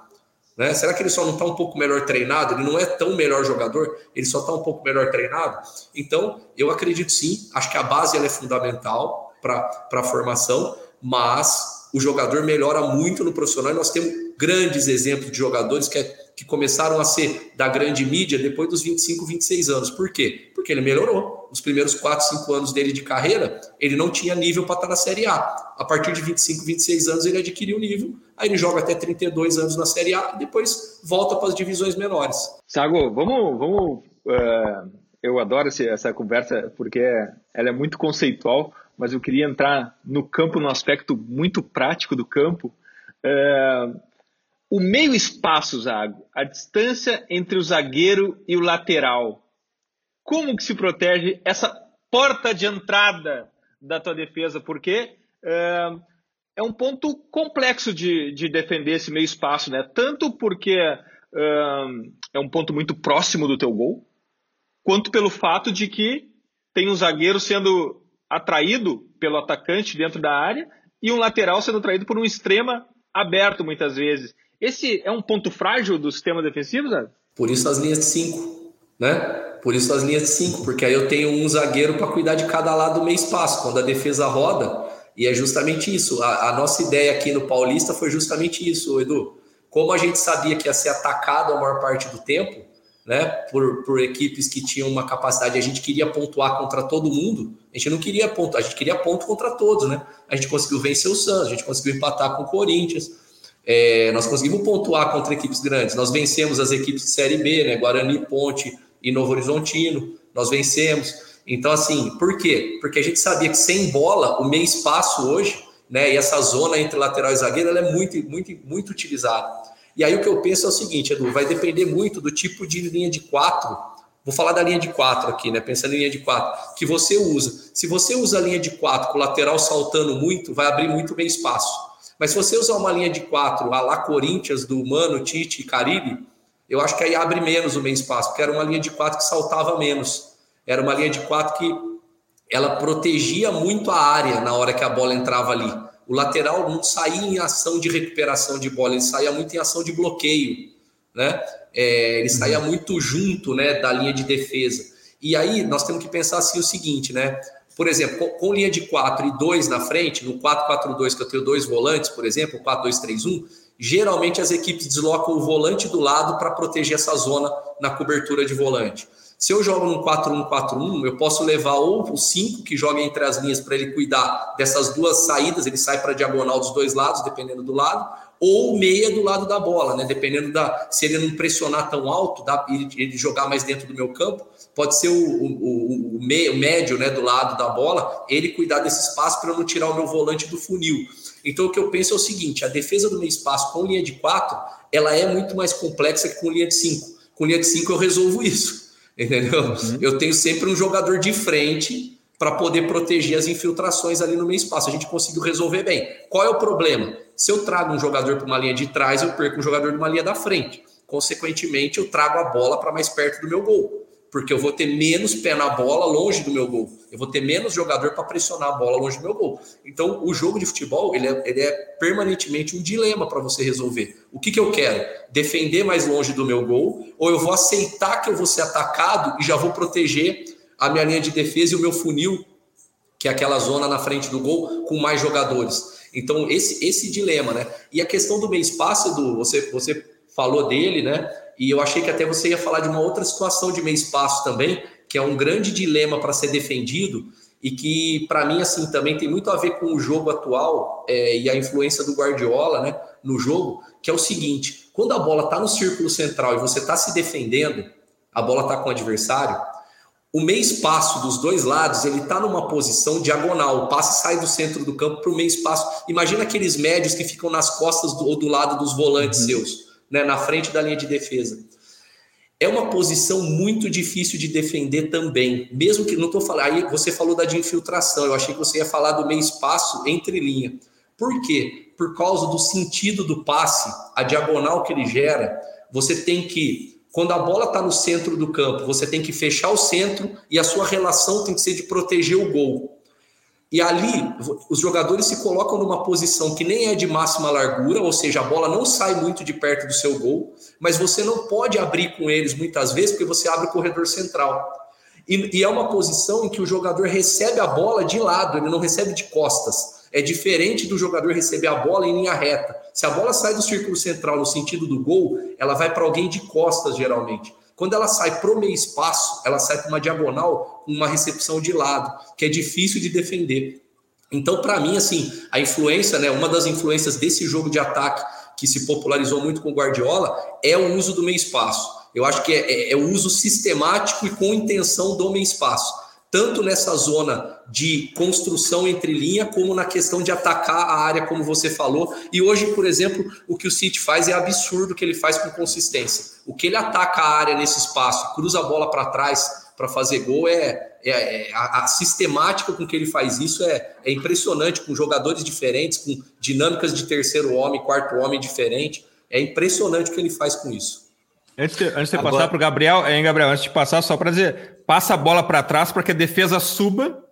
Né? Será que ele só não está um pouco melhor treinado? Ele não é tão melhor jogador, ele só está um pouco melhor treinado? Então, eu acredito sim, acho que a base é fundamental para a formação, mas o jogador melhora muito no profissional e nós temos grandes exemplos de jogadores que, é, que começaram a ser da grande mídia depois dos 25, 26 anos. Por quê? Porque ele melhorou. Os primeiros 4, 5 anos dele de carreira, ele não tinha nível para estar na Série A. A partir de 25, 26 anos, ele adquiriu nível. Aí ele joga até 32 anos na Série A e depois volta para as divisões menores. Sago, vamos. vamos uh, eu adoro essa conversa porque ela é muito conceitual, mas eu queria entrar no campo, no aspecto muito prático do campo. Uh, o meio espaço, Zago, a distância entre o zagueiro e o lateral. Como que se protege essa porta de entrada da tua defesa? Porque é, um ponto complexo de, de, defender esse meio espaço, né? Tanto porque é um ponto muito próximo do teu gol, quanto pelo fato de que tem um zagueiro sendo atraído pelo atacante dentro da área e um lateral sendo atraído por um extrema aberto muitas vezes. Esse é um ponto frágil do sistema defensivo, Zé? Por isso as linhas de 5, né? Por isso as linhas de 5, porque aí eu tenho um zagueiro para cuidar de cada lado do meio espaço. Quando a defesa roda, e é justamente isso. A, a, nossa ideia aqui no Paulista foi justamente isso, Edu. Como a gente sabia que ia ser atacado a maior parte do tempo, né, por, por equipes que tinham uma capacidade, a gente queria pontuar contra todo mundo, a gente não queria ponto, a gente queria ponto contra todos, né? A gente conseguiu vencer o Santos, a gente conseguiu empatar com o Corinthians, é, nós conseguimos pontuar contra equipes grandes. Nós vencemos as equipes de Série B, né? Guarani, Ponte e Novo Horizontino. Nós vencemos. Então, assim, por quê? Porque a gente sabia que sem bola, o meio espaço hoje, né? E essa zona entre lateral e zagueiro, ela é muito, muito, muito utilizada. E aí o que eu penso é o seguinte, Edu, vai depender muito do tipo de linha de quatro. Vou falar da linha de quatro aqui, né? Pensa na linha de quatro que você usa. Se você usa a linha de quatro com o lateral saltando muito, vai abrir muito meio espaço. Mas se você usar uma linha de quatro, a lá Corinthians, do Mano, Tite e Caribe, eu acho que aí abre menos o meio espaço, porque era uma linha de quatro que saltava menos. Era uma linha de quatro que ela protegia muito a área na hora que a bola entrava ali. O lateral não saía em ação de recuperação de bola, ele saía muito em ação de bloqueio, né? É, ele saía muito junto, né, da linha de defesa. E aí nós temos que pensar assim o seguinte, né? Por exemplo, com, linha de 4 e 2 na frente, no 4-4-2, que eu tenho dois volantes, por exemplo, 4-2-3-1, geralmente as equipes deslocam o volante do lado para proteger essa zona na cobertura de volante. Se eu jogo num 4-1-4-1, eu posso levar ou o 5 que joga entre as linhas para ele cuidar dessas duas saídas, ele sai para a diagonal dos dois lados, dependendo do lado, ou meia do lado da bola, né? Dependendo da. Se ele não pressionar tão alto, dá, ele, ele jogar mais dentro do meu campo, pode ser o, o, o, meio, o médio né, do lado da bola, ele cuidar desse espaço para não tirar o meu volante do funil. Então o que eu penso é o seguinte: a defesa do meio espaço com linha de 4 ela é muito mais complexa que com linha de 5. Com linha de 5 eu resolvo isso. Entendeu? Uhum. Eu tenho sempre um jogador de frente para poder proteger as infiltrações ali no meio espaço. A gente conseguiu resolver bem. Qual é o problema? Se eu trago um jogador para uma linha de trás, eu perco um jogador de uma linha da frente. Consequentemente, eu trago a bola para mais perto do meu gol. Porque eu vou ter menos pé na bola longe do meu gol. Eu vou ter menos jogador para pressionar a bola longe do meu gol. Então, o jogo de futebol ele é, ele é permanentemente um dilema para você resolver. O que, que eu quero? Defender mais longe do meu gol? Ou eu vou aceitar que eu vou ser atacado e já vou proteger a minha linha de defesa e o meu funil, que é aquela zona na frente do gol, com mais jogadores. Então, esse, esse dilema, né? E a questão do meio espaço, Edu, você, você falou dele, né? E eu achei que até você ia falar de uma outra situação de meio espaço também, que é um grande dilema para ser defendido e que, para mim, assim, também tem muito a ver com o jogo atual é, e a influência do Guardiola, né? No jogo, que é o seguinte: quando a bola está no círculo central e você está se defendendo, a bola está com o adversário, o meio espaço dos dois lados, ele está numa posição diagonal. O passe sai do centro do campo para o meio espaço. Imagina aqueles médios que ficam nas costas do, ou do lado dos volantes uhum. seus, né, na frente da linha de defesa. É uma posição muito difícil de defender também. Mesmo que não estou falando. Aí você falou da de infiltração. Eu achei que você ia falar do meio espaço entre linha. Por quê? Por causa do sentido do passe, a diagonal que ele gera, você tem que quando a bola está no centro do campo, você tem que fechar o centro e a sua relação tem que ser de proteger o gol. E ali, os jogadores se colocam numa posição que nem é de máxima largura, ou seja, a bola não sai muito de perto do seu gol, mas você não pode abrir com eles muitas vezes, porque você abre o corredor central. E, e é uma posição em que o jogador recebe a bola de lado, ele não recebe de costas. É diferente do jogador receber a bola em linha reta. Se a bola sai do círculo central no sentido do gol, ela vai para alguém de costas, geralmente. Quando ela sai para o meio espaço, ela sai para uma diagonal, uma recepção de lado, que é difícil de defender. Então, para mim, assim, a influência, né, uma das influências desse jogo de ataque que se popularizou muito com o Guardiola é o uso do meio espaço. Eu acho que é, é, é o uso sistemático e com intenção do meio espaço tanto nessa zona de construção entre linha, como na questão de atacar a área, como você falou. E hoje, por exemplo, o que o City faz é absurdo que ele faz com consistência. O que ele ataca a área nesse espaço, cruza a bola para trás para fazer gol, é, é, é a, a, sistemática com que ele faz isso é, é impressionante, com jogadores diferentes, com dinâmicas de terceiro homem, quarto homem diferente. É impressionante o que ele faz com isso. Antes de, antes de Agora... passar para o Gabriel, hein, Gabriel, antes de passar, só para dizer, passa a bola para trás para que a defesa suba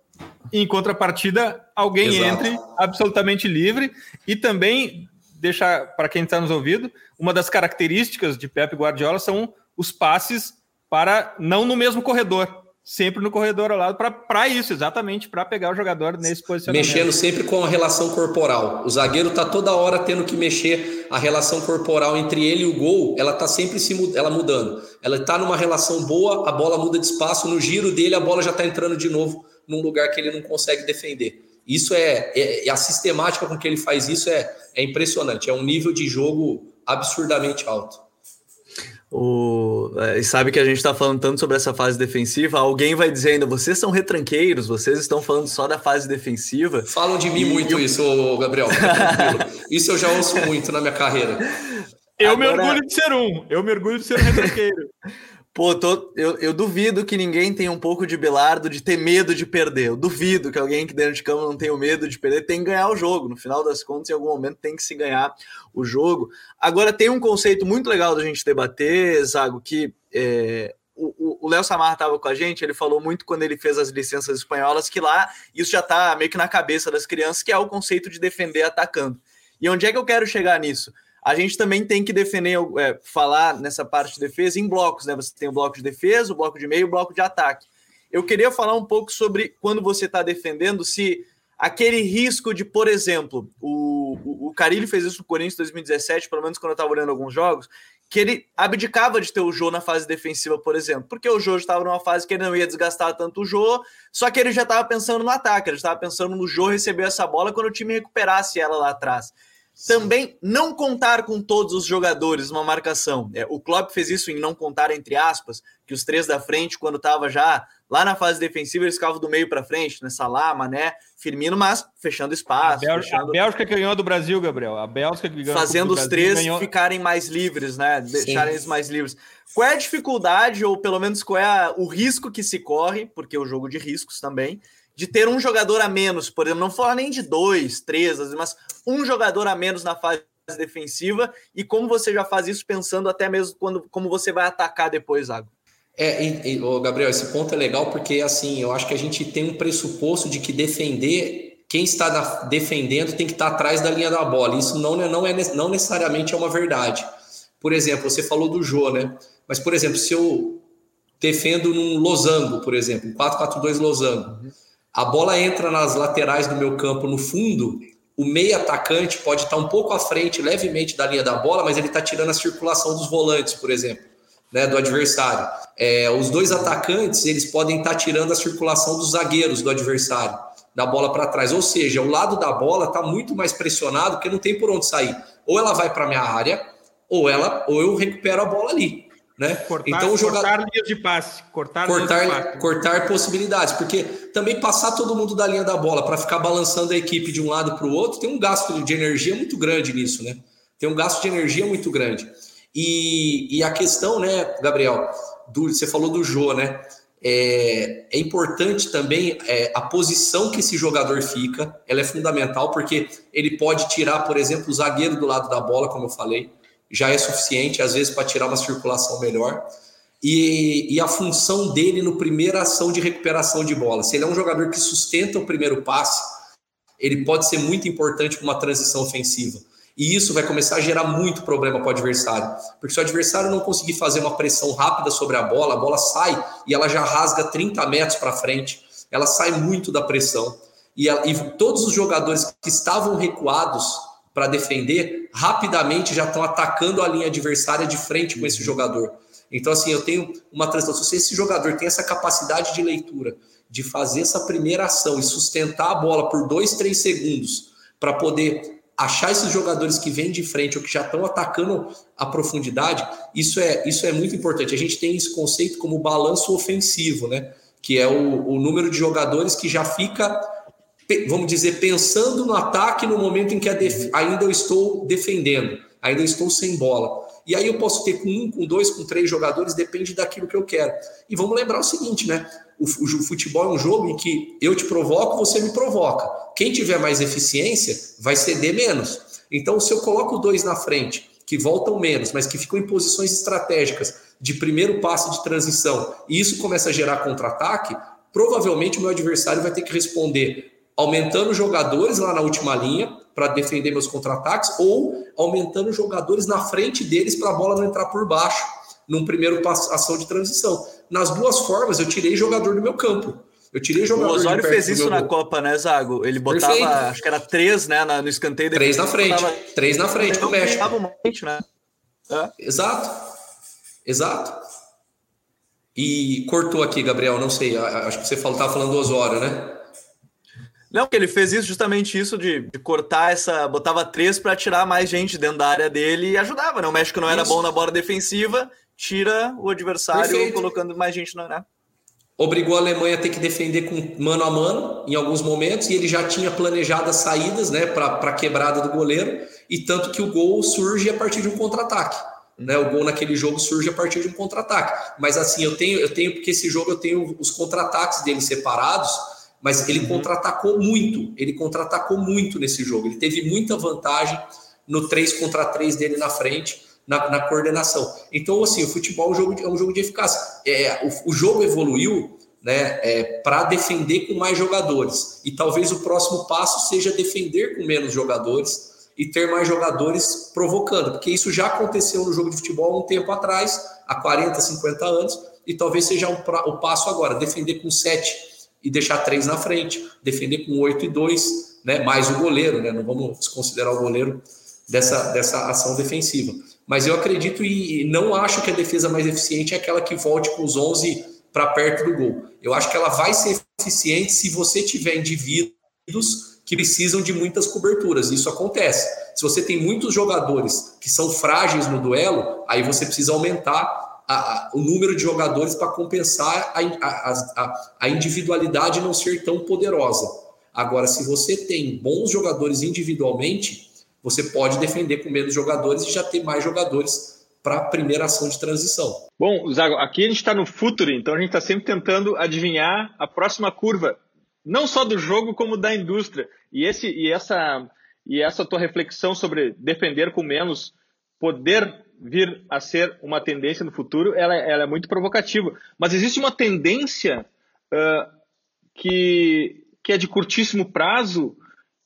e, em contrapartida, alguém Exato. entre absolutamente livre. E também deixar para quem está nos ouvindo, uma das características de Pep Guardiola são os passes para não no mesmo corredor sempre no corredor ao lado para isso, exatamente, para pegar o jogador nesse posicionamento. Mexendo sempre com a relação corporal. O zagueiro tá toda hora tendo que mexer a relação corporal entre ele e o gol, ela tá sempre se ela mudando. Ela tá numa relação boa, a bola muda de espaço, no giro dele a bola já tá entrando de novo num lugar que ele não consegue defender. Isso é, é, é a sistemática com que ele faz isso é, é impressionante, é um nível de jogo absurdamente alto. O, é, e sabe que a gente está falando tanto sobre essa fase defensiva. Alguém vai dizer ainda: vocês são retranqueiros, vocês estão falando só da fase defensiva. Falam de mim e, muito eu... isso, Gabriel. isso eu já ouço muito na minha carreira. Eu Agora... me orgulho de ser um. Eu me orgulho de ser um retranqueiro. Pô, tô, eu, eu duvido que ninguém tenha um pouco de Belardo de ter medo de perder. Eu duvido que alguém que dentro de campo não tenha o medo de perder. Tem que ganhar o jogo. No final das contas, em algum momento tem que se ganhar o jogo. Agora, tem um conceito muito legal da gente debater, Zago, que é, o Léo Samar estava com a gente, ele falou muito quando ele fez as licenças espanholas que lá isso já está meio que na cabeça das crianças, que é o conceito de defender atacando. E onde é que eu quero chegar nisso? A gente também tem que defender, é, falar nessa parte de defesa em blocos, né? Você tem o bloco de defesa, o bloco de meio, o bloco de ataque. Eu queria falar um pouco sobre quando você está defendendo, se aquele risco de, por exemplo, o, o, o Carilho fez isso no Corinthians em 2017, pelo menos quando eu estava olhando alguns jogos, que ele abdicava de ter o Jô na fase defensiva, por exemplo, porque o Jô estava numa fase que ele não ia desgastar tanto o Jô, só que ele já estava pensando no ataque, ele estava pensando no Jô receber essa bola quando o time recuperasse ela lá atrás. Também não contar com todos os jogadores numa marcação. É, o Klopp fez isso em não contar entre aspas, que os três da frente, quando estava já lá na fase defensiva, eles ficavam do meio para frente, né? Salah, Mané, Firmino, mas fechando espaço. A, Bélgica, fechando... a Bélgica ganhou do Brasil, Gabriel. A Bélgica que ganhou Fazendo os três ganhou... ficarem mais livres, né? Deixarem eles mais livres. Qual é a dificuldade, ou pelo menos qual é a, o risco que se corre, porque é o jogo de riscos também, de ter um jogador a menos, por exemplo, não falar nem de dois, três, mas um jogador a menos na fase defensiva e como você já faz isso pensando até mesmo quando como você vai atacar depois, Zago. É, e, e, Gabriel, esse ponto é legal porque assim, eu acho que a gente tem um pressuposto de que defender quem está defendendo tem que estar atrás da linha da bola. Isso não, não, é, não necessariamente é uma verdade. Por exemplo, você falou do Jô, né? Mas, por exemplo, se eu defendo num losango, por exemplo, um 4-4-2 losango, a bola entra nas laterais do meu campo no fundo, o meio atacante pode estar um pouco à frente, levemente da linha da bola, mas ele está tirando a circulação dos volantes, por exemplo, né, do adversário. É, os dois atacantes, eles podem estar tirando a circulação dos zagueiros do adversário, da bola para trás. Ou seja, o lado da bola está muito mais pressionado, porque não tem por onde sair. Ou ela vai para minha área, ou ela, ou eu recupero a bola ali. Né? Cortar, então, o jogador... cortar linhas de passe. Cortar, cortar, de passe. cortar possibilidades, porque também passar todo mundo da linha da bola para ficar balançando a equipe de um lado para o outro tem um gasto de energia muito grande nisso, né? Tem um gasto de energia muito grande. E, e a questão, né, Gabriel, do, você falou do Jô, né? É, é importante também é, a posição que esse jogador fica, ela é fundamental, porque ele pode tirar, por exemplo, o zagueiro do lado da bola, como eu falei já é suficiente, às vezes, para tirar uma circulação melhor. E, e, a função dele no primeira ação de recuperação de bola. Se ele é um jogador que sustenta o primeiro passe, ele pode ser muito importante para uma transição ofensiva. E isso vai começar a gerar muito problema para o adversário. Porque se o adversário não conseguir fazer uma pressão rápida sobre a bola, a bola sai e ela já rasga 30 metros para frente. Ela sai muito da pressão. E, ela, e todos os jogadores que estavam recuados para defender, rapidamente já estão atacando a linha adversária de frente com esse jogador. Então, assim, eu tenho uma transição. Se esse jogador tem essa capacidade de leitura, de fazer essa primeira ação e sustentar a bola por dois, três segundos para poder achar esses jogadores que vêm de frente ou que já estão atacando a profundidade, isso é, isso é muito importante. A gente tem esse conceito como balanço ofensivo, né? Que é o, o número de jogadores que já fica, vamos dizer, pensando no ataque no momento em que ainda eu estou defendendo, ainda estou sem bola. E aí eu posso ter com um, com dois, com três jogadores, depende daquilo que eu quero. E vamos lembrar o seguinte, né? O, o, futebol é um jogo em que eu te provoco, você me provoca. Quem tiver mais eficiência vai ceder menos. Então, se eu coloco dois na frente, que voltam menos, mas que ficam em posições estratégicas de primeiro passo de transição, e isso começa a gerar contra-ataque, provavelmente o meu adversário vai ter que responder aumentando jogadores lá na última linha para defender meus contra-ataques ou aumentando jogadores na frente deles para a bola não entrar por baixo num primeiro passo, ação de transição. Nas duas formas, eu tirei jogador do meu campo. Eu tirei jogador. O Osório fez isso na gol. Copa, né, Zago? Ele botava, Perfeito. acho que era três, né, no escanteio. Três na frente. Botava... Três na frente do México. né? É. Exato. Exato. E cortou aqui, Gabriel, não sei, acho que você estava falando do Osório, né? Não, porque ele fez isso justamente isso de, de cortar essa. Botava três para tirar mais gente dentro da área dele e ajudava, né? O México não era isso. bom na bola defensiva, tira o adversário Perfeito. colocando mais gente na. Né? Obrigou a Alemanha a ter que defender com mano a mano em alguns momentos, e ele já tinha planejado as saídas né, para a quebrada do goleiro, e tanto que o gol surge a partir de um contra-ataque. Né, o gol naquele jogo surge a partir de um contra-ataque. Mas assim, eu tenho, eu tenho, porque esse jogo eu tenho os contra-ataques dele separados mas ele uhum. contra-atacou muito. Ele contra-atacou muito nesse jogo. Ele teve muita vantagem no 3 contra 3 dele na frente, na, na coordenação. Então, assim, o futebol é um jogo de, é um jogo de eficácia. É, o, o jogo evoluiu né, é, para defender com mais jogadores. E talvez o próximo passo seja defender com menos jogadores e ter mais jogadores provocando, porque isso já aconteceu no jogo de futebol há um tempo atrás, há 40, 50 anos, e talvez seja um, o passo agora, defender com sete e deixar três na frente, defender com 8 e 2, né, mais o goleiro, né, não vamos desconsiderar o goleiro dessa, dessa ação defensiva. Mas eu acredito e não acho que a defesa mais eficiente é aquela que volte com os 11 para perto do gol. Eu acho que ela vai ser eficiente se você tiver indivíduos que precisam de muitas coberturas. Isso acontece. Se você tem muitos jogadores que são frágeis no duelo, aí você precisa aumentar a, a, o número de jogadores para compensar a, a, individualidade não ser tão poderosa. Agora, se você tem bons jogadores individualmente, você pode defender com menos jogadores e já ter mais jogadores para a primeira ação de transição. Bom, Zago, aqui a gente está no futuro, então a gente está sempre tentando adivinhar a próxima curva, não só do jogo como da indústria. E esse e essa e essa tua reflexão sobre defender com menos, poder vir a ser uma tendência no futuro, ela, ela é muito provocativa. Mas existe uma tendência uh, que, que é de curtíssimo prazo,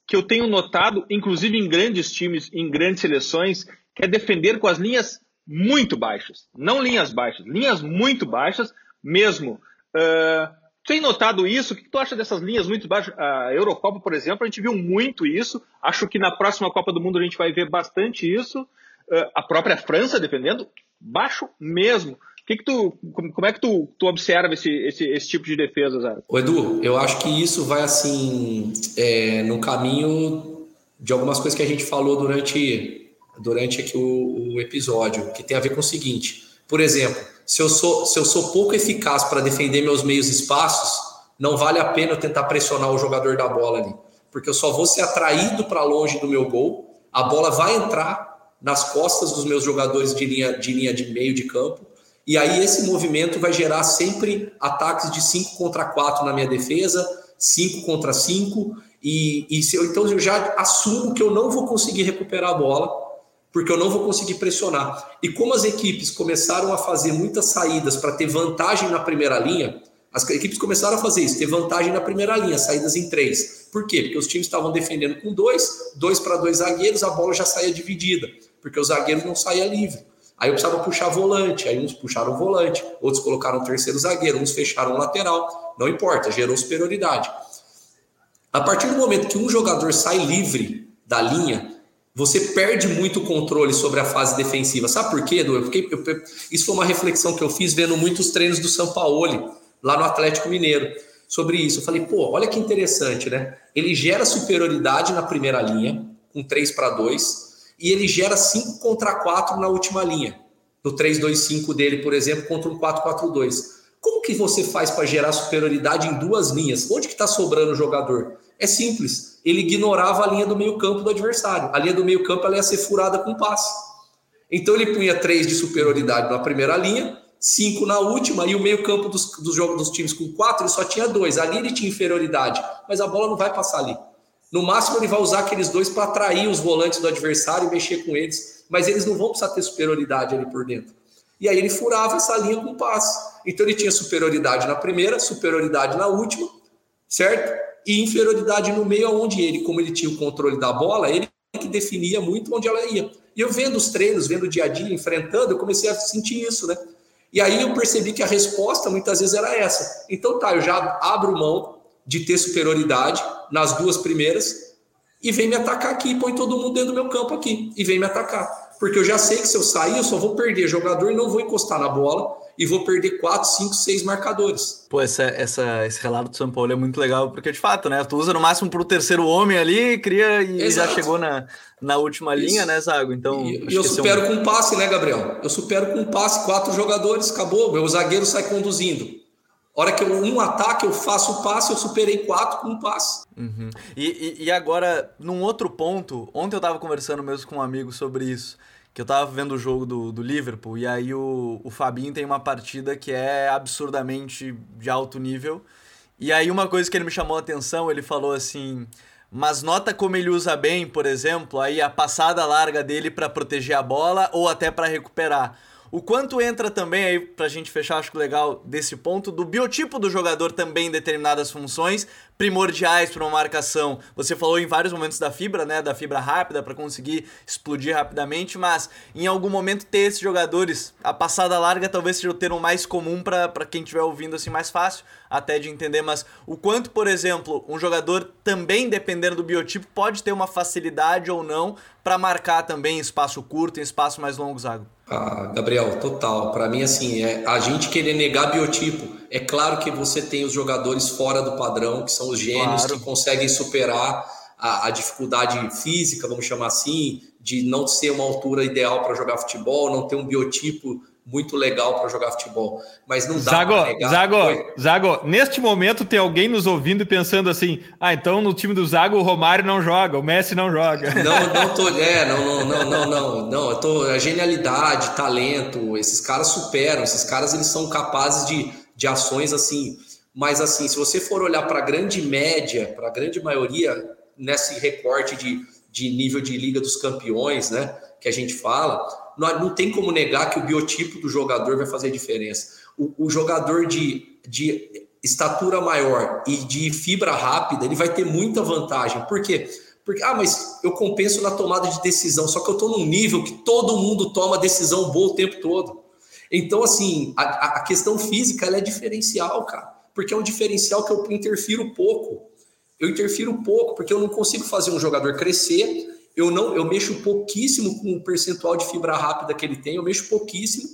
que eu tenho notado, inclusive em grandes times, em grandes seleções, que é defender com as linhas muito baixas. Não linhas baixas, linhas muito baixas mesmo. Uh, tem notado isso? O que tu acha dessas linhas muito baixas? A Eurocopa, por exemplo, a gente viu muito isso. Acho que na próxima Copa do Mundo a gente vai ver bastante isso. Eh, a própria França defendendo baixo mesmo. Que que tu, como é que tu, tu observa esse, esse, esse tipo de defesa? O Edu, eu acho que isso vai assim é, no caminho de algumas coisas que a gente falou durante, durante aqui o, o episódio, que tem a ver com o seguinte. Por exemplo, se eu sou, se eu sou pouco eficaz para defender meus meios espaços, não vale a pena eu tentar pressionar o jogador da bola ali. Porque eu só vou ser atraído para longe do meu gol, a bola vai entrar, nas costas dos meus jogadores de linha de, linha de meio de campo. E aí esse movimento vai gerar sempre ataques de 5 contra 4 na minha defesa, 5 contra 5. E, e se eu, então eu já assumo que eu não vou conseguir recuperar a bola, porque eu não vou conseguir pressionar. E como as equipes começaram a fazer muitas saídas para ter vantagem na primeira linha, As equipes começaram a fazer isso, ter vantagem na primeira linha, saídas em três. Por quê? Porque os times estavam defendendo com dois, dois para dois zagueiros, a bola já saía dividida, porque os zagueiros não saía livre. Aí eu precisava puxar volante, aí uns puxaram volante, outros colocaram terceiro zagueiro, uns fecharam lateral, não importa, gerou superioridade. A partir do momento que um jogador sai livre da linha, você perde muito controle sobre a fase defensiva. Sabe por quê, Edu? Eu fiquei, eu, isso foi uma reflexão que eu fiz vendo muitos treinos do São Paulo lá no Atlético Mineiro sobre isso. Eu falei, pô, olha que interessante, né? Ele gera superioridade na primeira linha, com 3 para 2, e ele gera 5 contra 4 na última linha. No 3-2-5 dele, por exemplo, contra um 4-4-2. Como que você faz para gerar superioridade em duas linhas? Onde que está sobrando o jogador? É simples. Ele ignorava a linha do meio campo do adversário. A linha do meio campo ela ia ser furada com passe. Então ele punha três de superioridade na primeira linha, cinco na última, e o meio-campo dos, dos jogos dos times com quatro, ele só tinha dois. Ali ele tinha inferioridade, mas a bola não vai passar ali. No máximo, ele vai usar aqueles dois para atrair os volantes do adversário e mexer com eles, mas eles não vão precisar ter superioridade ali por dentro. E aí ele furava essa linha com passe. Então ele tinha superioridade na primeira, superioridade na última, certo? E inferioridade no meio, onde ele, como ele tinha o controle da bola, ele que definia muito onde ela ia. E eu vendo os treinos, vendo o dia a dia, enfrentando, eu comecei a sentir isso, né? E aí eu percebi que a resposta muitas vezes era essa. Então tá, eu já abro mão de ter superioridade nas duas primeiras e vem me atacar aqui, põe todo mundo dentro do meu campo aqui e vem me atacar. Porque eu já sei que se eu sair, eu só vou perder jogador e não vou encostar na bola e vou perder 4, 5, 6 marcadores. Pô, essa, essa, esse relato do São Paulo é muito legal, porque de fato, né? Tu usa no máximo para o terceiro homem ali, cria e Exato. já chegou na, na última Isso. linha, né, Zago? Então. E, eu supero um... com passe, né, Gabriel? Eu supero com passe, quatro jogadores, acabou. Meu zagueiro sai conduzindo. Hora que eu um ataque, eu faço o passe, eu superei quatro com um passe. Uhum. E, e, e, agora, num outro ponto, ontem eu tava conversando mesmo com um amigo sobre isso que eu tava vendo o jogo do, do Liverpool e aí o, o Fabinho tem uma partida que é absurdamente de alto nível. E aí uma coisa que ele me chamou a atenção, ele falou assim: "Mas nota como ele usa bem, por exemplo, aí a passada larga dele para proteger a bola ou até para recuperar". O quanto entra também aí, pra gente fechar, acho que legal desse ponto, do biotipo do jogador também em determinadas funções primordiais para uma marcação. Você falou em vários momentos da fibra, né? Da fibra rápida para conseguir explodir rapidamente, mas em algum momento ter esses jogadores, a passada larga talvez seja o termo mais comum para quem estiver ouvindo assim mais fácil até de entender, mas o quanto, por exemplo, um jogador também dependendo do biotipo pode ter uma facilidade ou não para marcar também em espaço curto, em espaço mais longo, Zago. Ah, Gabriel, total. Para mim, assim, é a gente querer negar biotipo. É claro que você tem os jogadores fora do padrão, que são os gênios claro. que conseguem superar a, a, dificuldade física, vamos chamar assim, de não ser uma altura ideal para jogar futebol, não ter um biotipo muito legal para jogar futebol. Mas não dá Zago, Zago, Zago, neste momento tem alguém nos ouvindo e pensando assim: ah, então no time do Zago o Romário não joga, o Messi não joga. Não, não tô. É, não, não, não, não, não. não eu tô, a genialidade, talento, esses caras superam, esses caras eles são capazes de, de ações assim. Mas assim, se você for olhar para a grande média, para a grande maioria, nesse recorte de, de nível de Liga dos Campeões, né? Que a gente fala, não, não tem como negar que o biotipo do jogador vai fazer diferença. O, o jogador de, de estatura maior e de fibra rápida, ele vai ter muita vantagem. Por quê? Porque, ah, mas eu compenso na tomada de decisão, só que eu estou num nível que todo mundo toma decisão boa o tempo todo. Então, assim, a, a questão física é diferencial, cara, porque é um diferencial que eu interfiro pouco. Eu interfiro pouco, porque eu não consigo fazer um jogador crescer eu não, eu mexo pouquíssimo com o percentual de fibra rápida que ele tem, eu mexo pouquíssimo.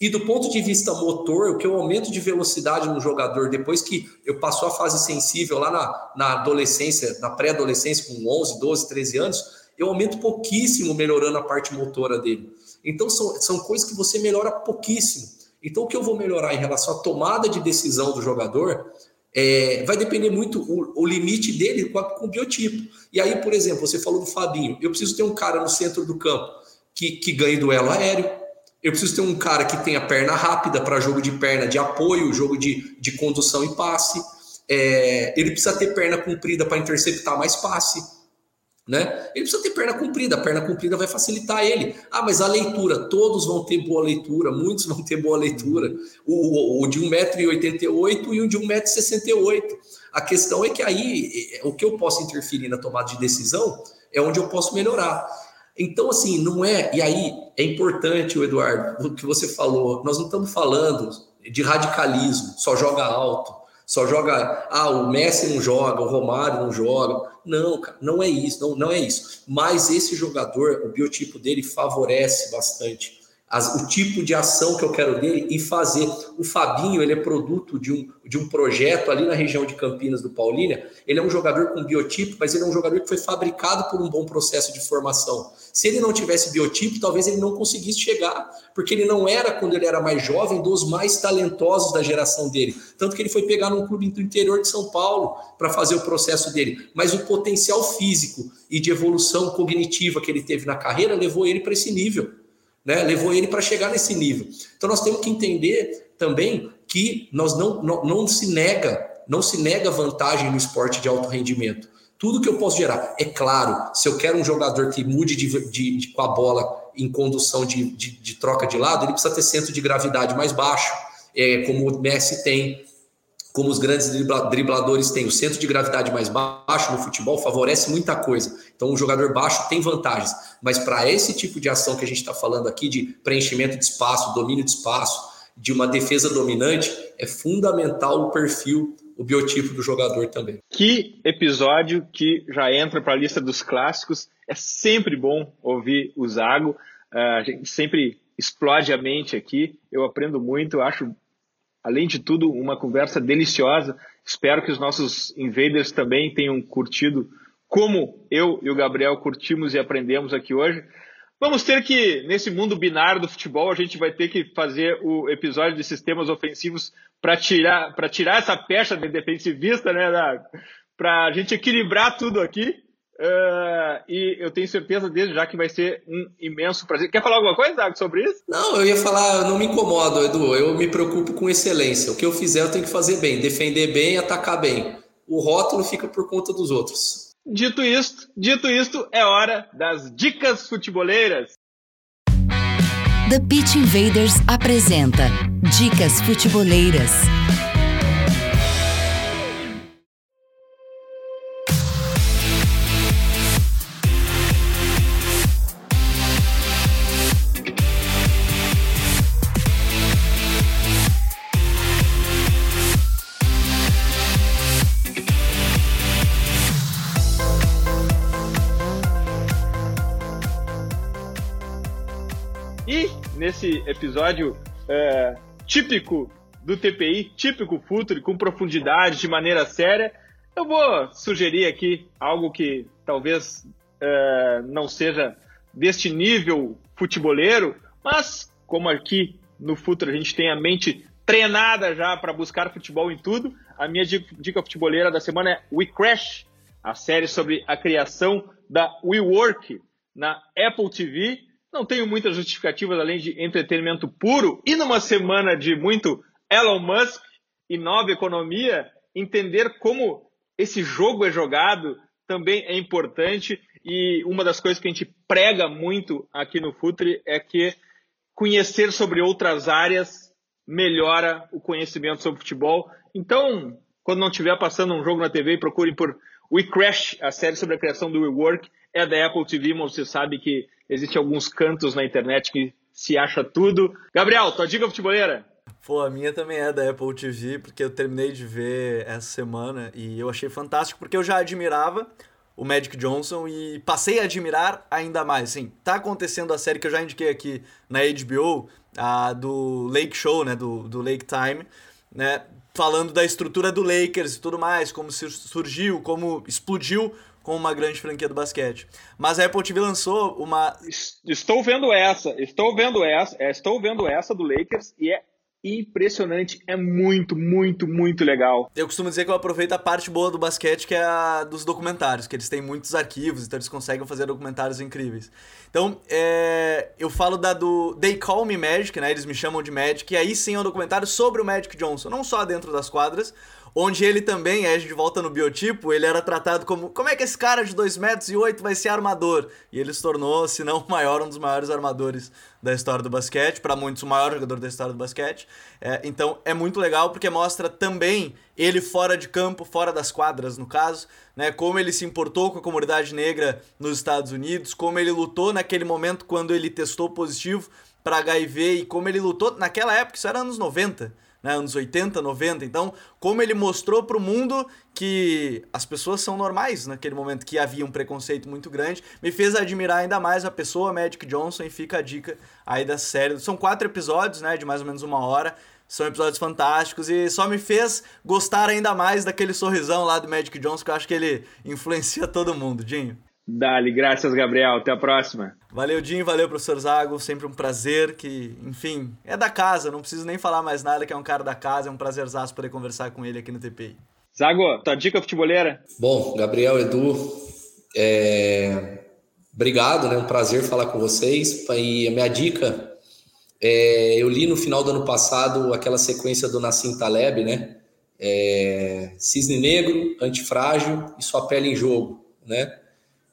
E do ponto de vista motor, o que eu aumento de velocidade no jogador depois que eu passou a fase sensível lá na, na adolescência, na pré-adolescência, com 11, 12, 13 anos, eu aumento pouquíssimo melhorando a parte motora dele. Então são, são coisas que você melhora pouquíssimo. Então o que eu vou melhorar em relação à tomada de decisão do jogador é, vai depender muito o, o limite dele com, a, com, o biotipo. E aí, por exemplo, você falou do Fabinho. Eu preciso ter um cara no centro do campo que, que ganhe duelo aéreo. Eu preciso ter um cara que tenha perna rápida para jogo de perna de apoio, jogo de, de condução e passe. É, ele precisa ter perna comprida para interceptar mais passe. Né? Ele precisa ter perna comprida, a perna comprida vai facilitar ele. Ah, mas a leitura, todos vão ter boa leitura, muitos vão ter boa leitura. O, o, o de 1,88m e o de 1,68m. A questão é que aí, é, o que eu posso interferir na tomada de decisão é onde eu posso melhorar. Então, assim, não é. E aí é importante, o Eduardo, o que você falou. Nós não estamos falando de radicalismo, só joga alto, só joga. Ah, o Messi não joga, o Romário não joga. Não, cara, não é isso, não, não é isso. Mas esse jogador, o biotipo dele favorece bastante as, o tipo de ação que eu quero dele e fazer. O Fabinho, ele é produto de um, de um projeto ali na região de Campinas do Paulínia. Ele é um jogador com biotipo, mas ele é um jogador que foi fabricado por um bom processo de formação. Se ele não tivesse biotipo, talvez ele não conseguisse chegar, porque ele não era, quando ele era mais jovem, dos mais talentosos da geração dele. Tanto que ele foi pegar num clube do interior de São Paulo para fazer o processo dele. Mas o potencial físico e de evolução cognitiva que ele teve na carreira levou ele para esse nível né? Levou ele para chegar nesse nível. Então nós temos que entender também que nós não, não, não se nega, não se nega vantagem no esporte de alto rendimento. Tudo que eu posso gerar. É claro, se eu quero um jogador que mude de, de, de com a bola em condução de, de, troca de lado, ele precisa ter centro de gravidade mais baixo, é, como o Messi tem como os grandes dribladores têm o centro de gravidade mais baixo no futebol, favorece muita coisa. Então, o jogador baixo tem vantagens. Mas para esse tipo de ação que a gente está falando aqui, de preenchimento de espaço, domínio de espaço, de uma defesa dominante, é fundamental o perfil, o biotipo do jogador também. Que episódio que já entra para a lista dos clássicos. É sempre bom ouvir o Zago. Uh, a gente sempre explode a mente aqui. Eu aprendo muito, acho além de tudo, uma conversa deliciosa. Espero que os nossos invaders também tenham curtido como eu e o Gabriel curtimos e aprendemos aqui hoje. Vamos ter que, nesse mundo binário do futebol, a gente vai ter que fazer o episódio de sistemas ofensivos para tirar, tirar essa pecha de defensivista, né? Para a gente equilibrar tudo aqui. Uh, e eu tenho certeza desde já que vai ser um imenso prazer. Quer falar alguma coisa, Dago, sobre isso? Não, eu ia falar, não me incomodo, Edu. Eu me preocupo com excelência. O que eu fizer, eu tenho que fazer bem, defender bem, atacar bem. O rótulo fica por conta dos outros. Dito isto, dito isto, é hora das dicas futeboleiras. The Pitch Invaders apresenta Dicas Futeboleiras. Episódio é, típico do TPI, típico Futre, com profundidade, de maneira séria, eu vou sugerir aqui algo que talvez é, não seja deste nível futeboleiro, mas como aqui no Futre a gente tem a mente treinada já para buscar futebol em tudo, a minha dica futeboleira da semana é We Crash, a série sobre a criação da WeWork na Apple TV. Não tenho muitas justificativas além de entretenimento puro e numa semana de muito Elon Musk e nova economia, entender como esse jogo é jogado também é importante e uma das coisas que a gente prega muito aqui no Futre é que conhecer sobre outras áreas melhora o conhecimento sobre futebol. Então, quando não estiver passando um jogo na TV, procurem por We Crash, a série sobre a criação do WeWork, é da Apple TV, mas você sabe que Existem alguns cantos na internet que se acha tudo. Gabriel, tua dica futeboleira? Pô, a minha também é da Apple TV, porque eu terminei de ver essa semana e eu achei fantástico, porque eu já admirava o Magic Johnson e passei a admirar ainda mais. Sim, tá acontecendo a série que eu já indiquei aqui na HBO, a do Lake Show, né, do, do Lake Time, né, falando da estrutura do Lakers e tudo mais, como surgiu, como explodiu com uma grande franquia do basquete. Mas a Apple TV lançou uma. Estou vendo essa, estou vendo essa, é, estou vendo essa do Lakers e é impressionante, é muito, muito, muito legal. Eu costumo dizer que eu aproveito a parte boa do basquete, que é a dos documentários, que eles têm muitos arquivos, então eles conseguem fazer documentários incríveis. Então, é, eu falo da do They Call Me Magic, né? Eles me chamam de Magic, e aí sim é um documentário sobre o Magic Johnson, não só dentro das quadras, onde ele também, a gente volta no biotipo, ele era tratado como, como é que esse cara de 2 metros e 8 vai ser armador? E ele se tornou, se não o maior, um dos maiores armadores da história do basquete, para muitos o maior jogador da história do basquete. É, então é muito legal porque mostra também ele fora de campo, fora das quadras, no caso, né, como ele se importou com a comunidade negra nos Estados Unidos, como ele lutou naquele momento quando ele testou positivo para HIV e como ele lutou naquela época, isso era anos 90, né, anos 80, 90. Então, como ele mostrou para o mundo que as pessoas são normais naquele momento, que havia um preconceito muito grande, me fez admirar ainda mais a pessoa Magic Johnson e fica a dica aí da série. São quatro episódios, né, de mais ou menos uma hora. São episódios fantásticos e só me fez gostar ainda mais daquele sorrisão lá do Magic Johnson, que eu acho que ele influencia todo mundo, Dinho. Dali, graças, Gabriel. Até a próxima. Valeu, Dinho. Valeu, professor Zago. Sempre um prazer. Que, enfim, é da casa. Não preciso nem falar mais nada, que é um cara da casa. É um prazerzaço poder conversar com ele aqui no TPI. Zago, tua dica futeboleira? Bom, Gabriel, Edu, é... obrigado, né? Um prazer falar com vocês. E a minha dica, é... eu li no final do ano passado aquela sequência do Nassim Taleb, né? É... Cisne Negro, Antifrágil e Sua Pele em Jogo, né?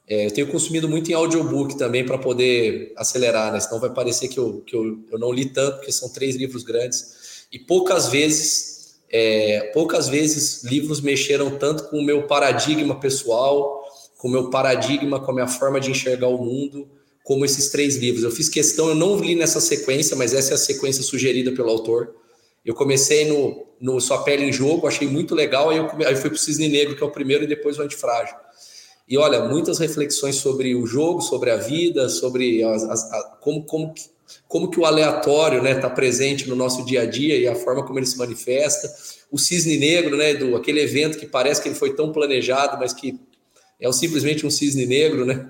É, eu tenho consumido muito em audiobook também para poder acelerar, né? Senão vai parecer que, eu, que eu, eu não li tanto, porque são três livros grandes. E poucas vezes, é, poucas vezes livros mexeram tanto com o meu paradigma pessoal, com o meu paradigma, com a minha forma de enxergar o mundo, como esses três livros. Eu fiz questão, eu não li nessa sequência, mas essa é a sequência sugerida pelo autor. Eu comecei no, no Sua Pele em Jogo, achei muito legal, aí eu, aí eu fui para o Cisne Negro, que é o primeiro, e depois o Antifrágil. E olha, muitas reflexões sobre o jogo, sobre a vida, sobre as, as, a, como, como, como que o aleatório está né, tá presente no nosso dia a dia e a forma como ele se manifesta. O cisne negro, né, do aquele evento que parece que ele foi tão planejado, mas que é simplesmente um cisne negro, né?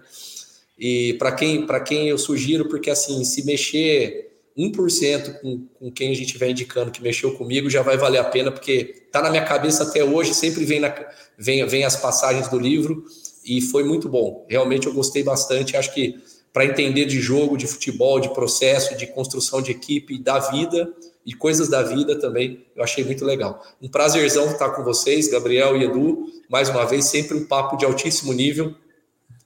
E para quem, quem eu sugiro, porque assim, se mexer 1% com, com quem a gente vai indicando que mexeu comigo, já vai valer a pena, porque tá na minha cabeça até hoje, sempre vem, na, vem, vem as passagens do livro e foi muito bom. Realmente eu gostei bastante. Acho que para entender de jogo, de futebol, de processo, de construção de equipe, da vida e coisas da vida também, eu achei muito legal. Um prazerzão estar com vocês, Gabriel e Edu, mais uma vez, sempre um papo de altíssimo nível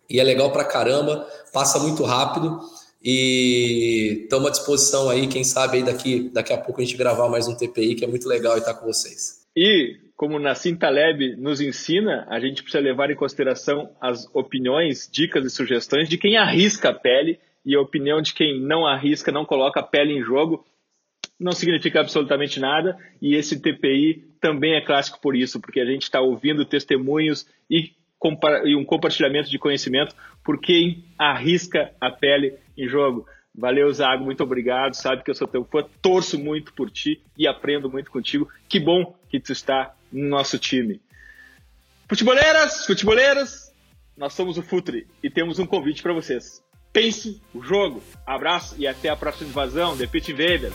e é legal para caramba, passa muito rápido e estamos à disposição aí, quem sabe aí daqui, daqui a pouco a gente gravar mais um TPI, que é muito legal estar com vocês. E como Nassim Taleb nos ensina, a gente precisa levar em consideração as opiniões, dicas e sugestões de quem arrisca a pele e a opinião de quem não arrisca, não coloca a pele em jogo, não significa absolutamente nada. E esse TPI também é clássico por isso, porque a gente está ouvindo testemunhos e, e um compartilhamento de conhecimento por quem arrisca a pele em jogo. Valeu, Zago, muito obrigado. Sabe que eu sou teu fã, torço muito por ti e aprendo muito contigo. Que bom que tu está no nosso time. Futeboleiras, futeboleiros, nós somos o Futre e temos um convite para vocês. Pense o jogo. Abraço e até a próxima invasão, The Pit Invaders.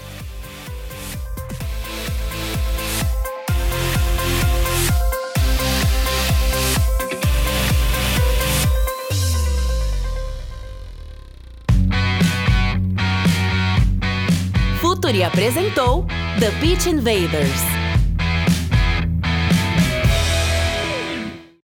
Futuri apresentou The Pitch Invaders.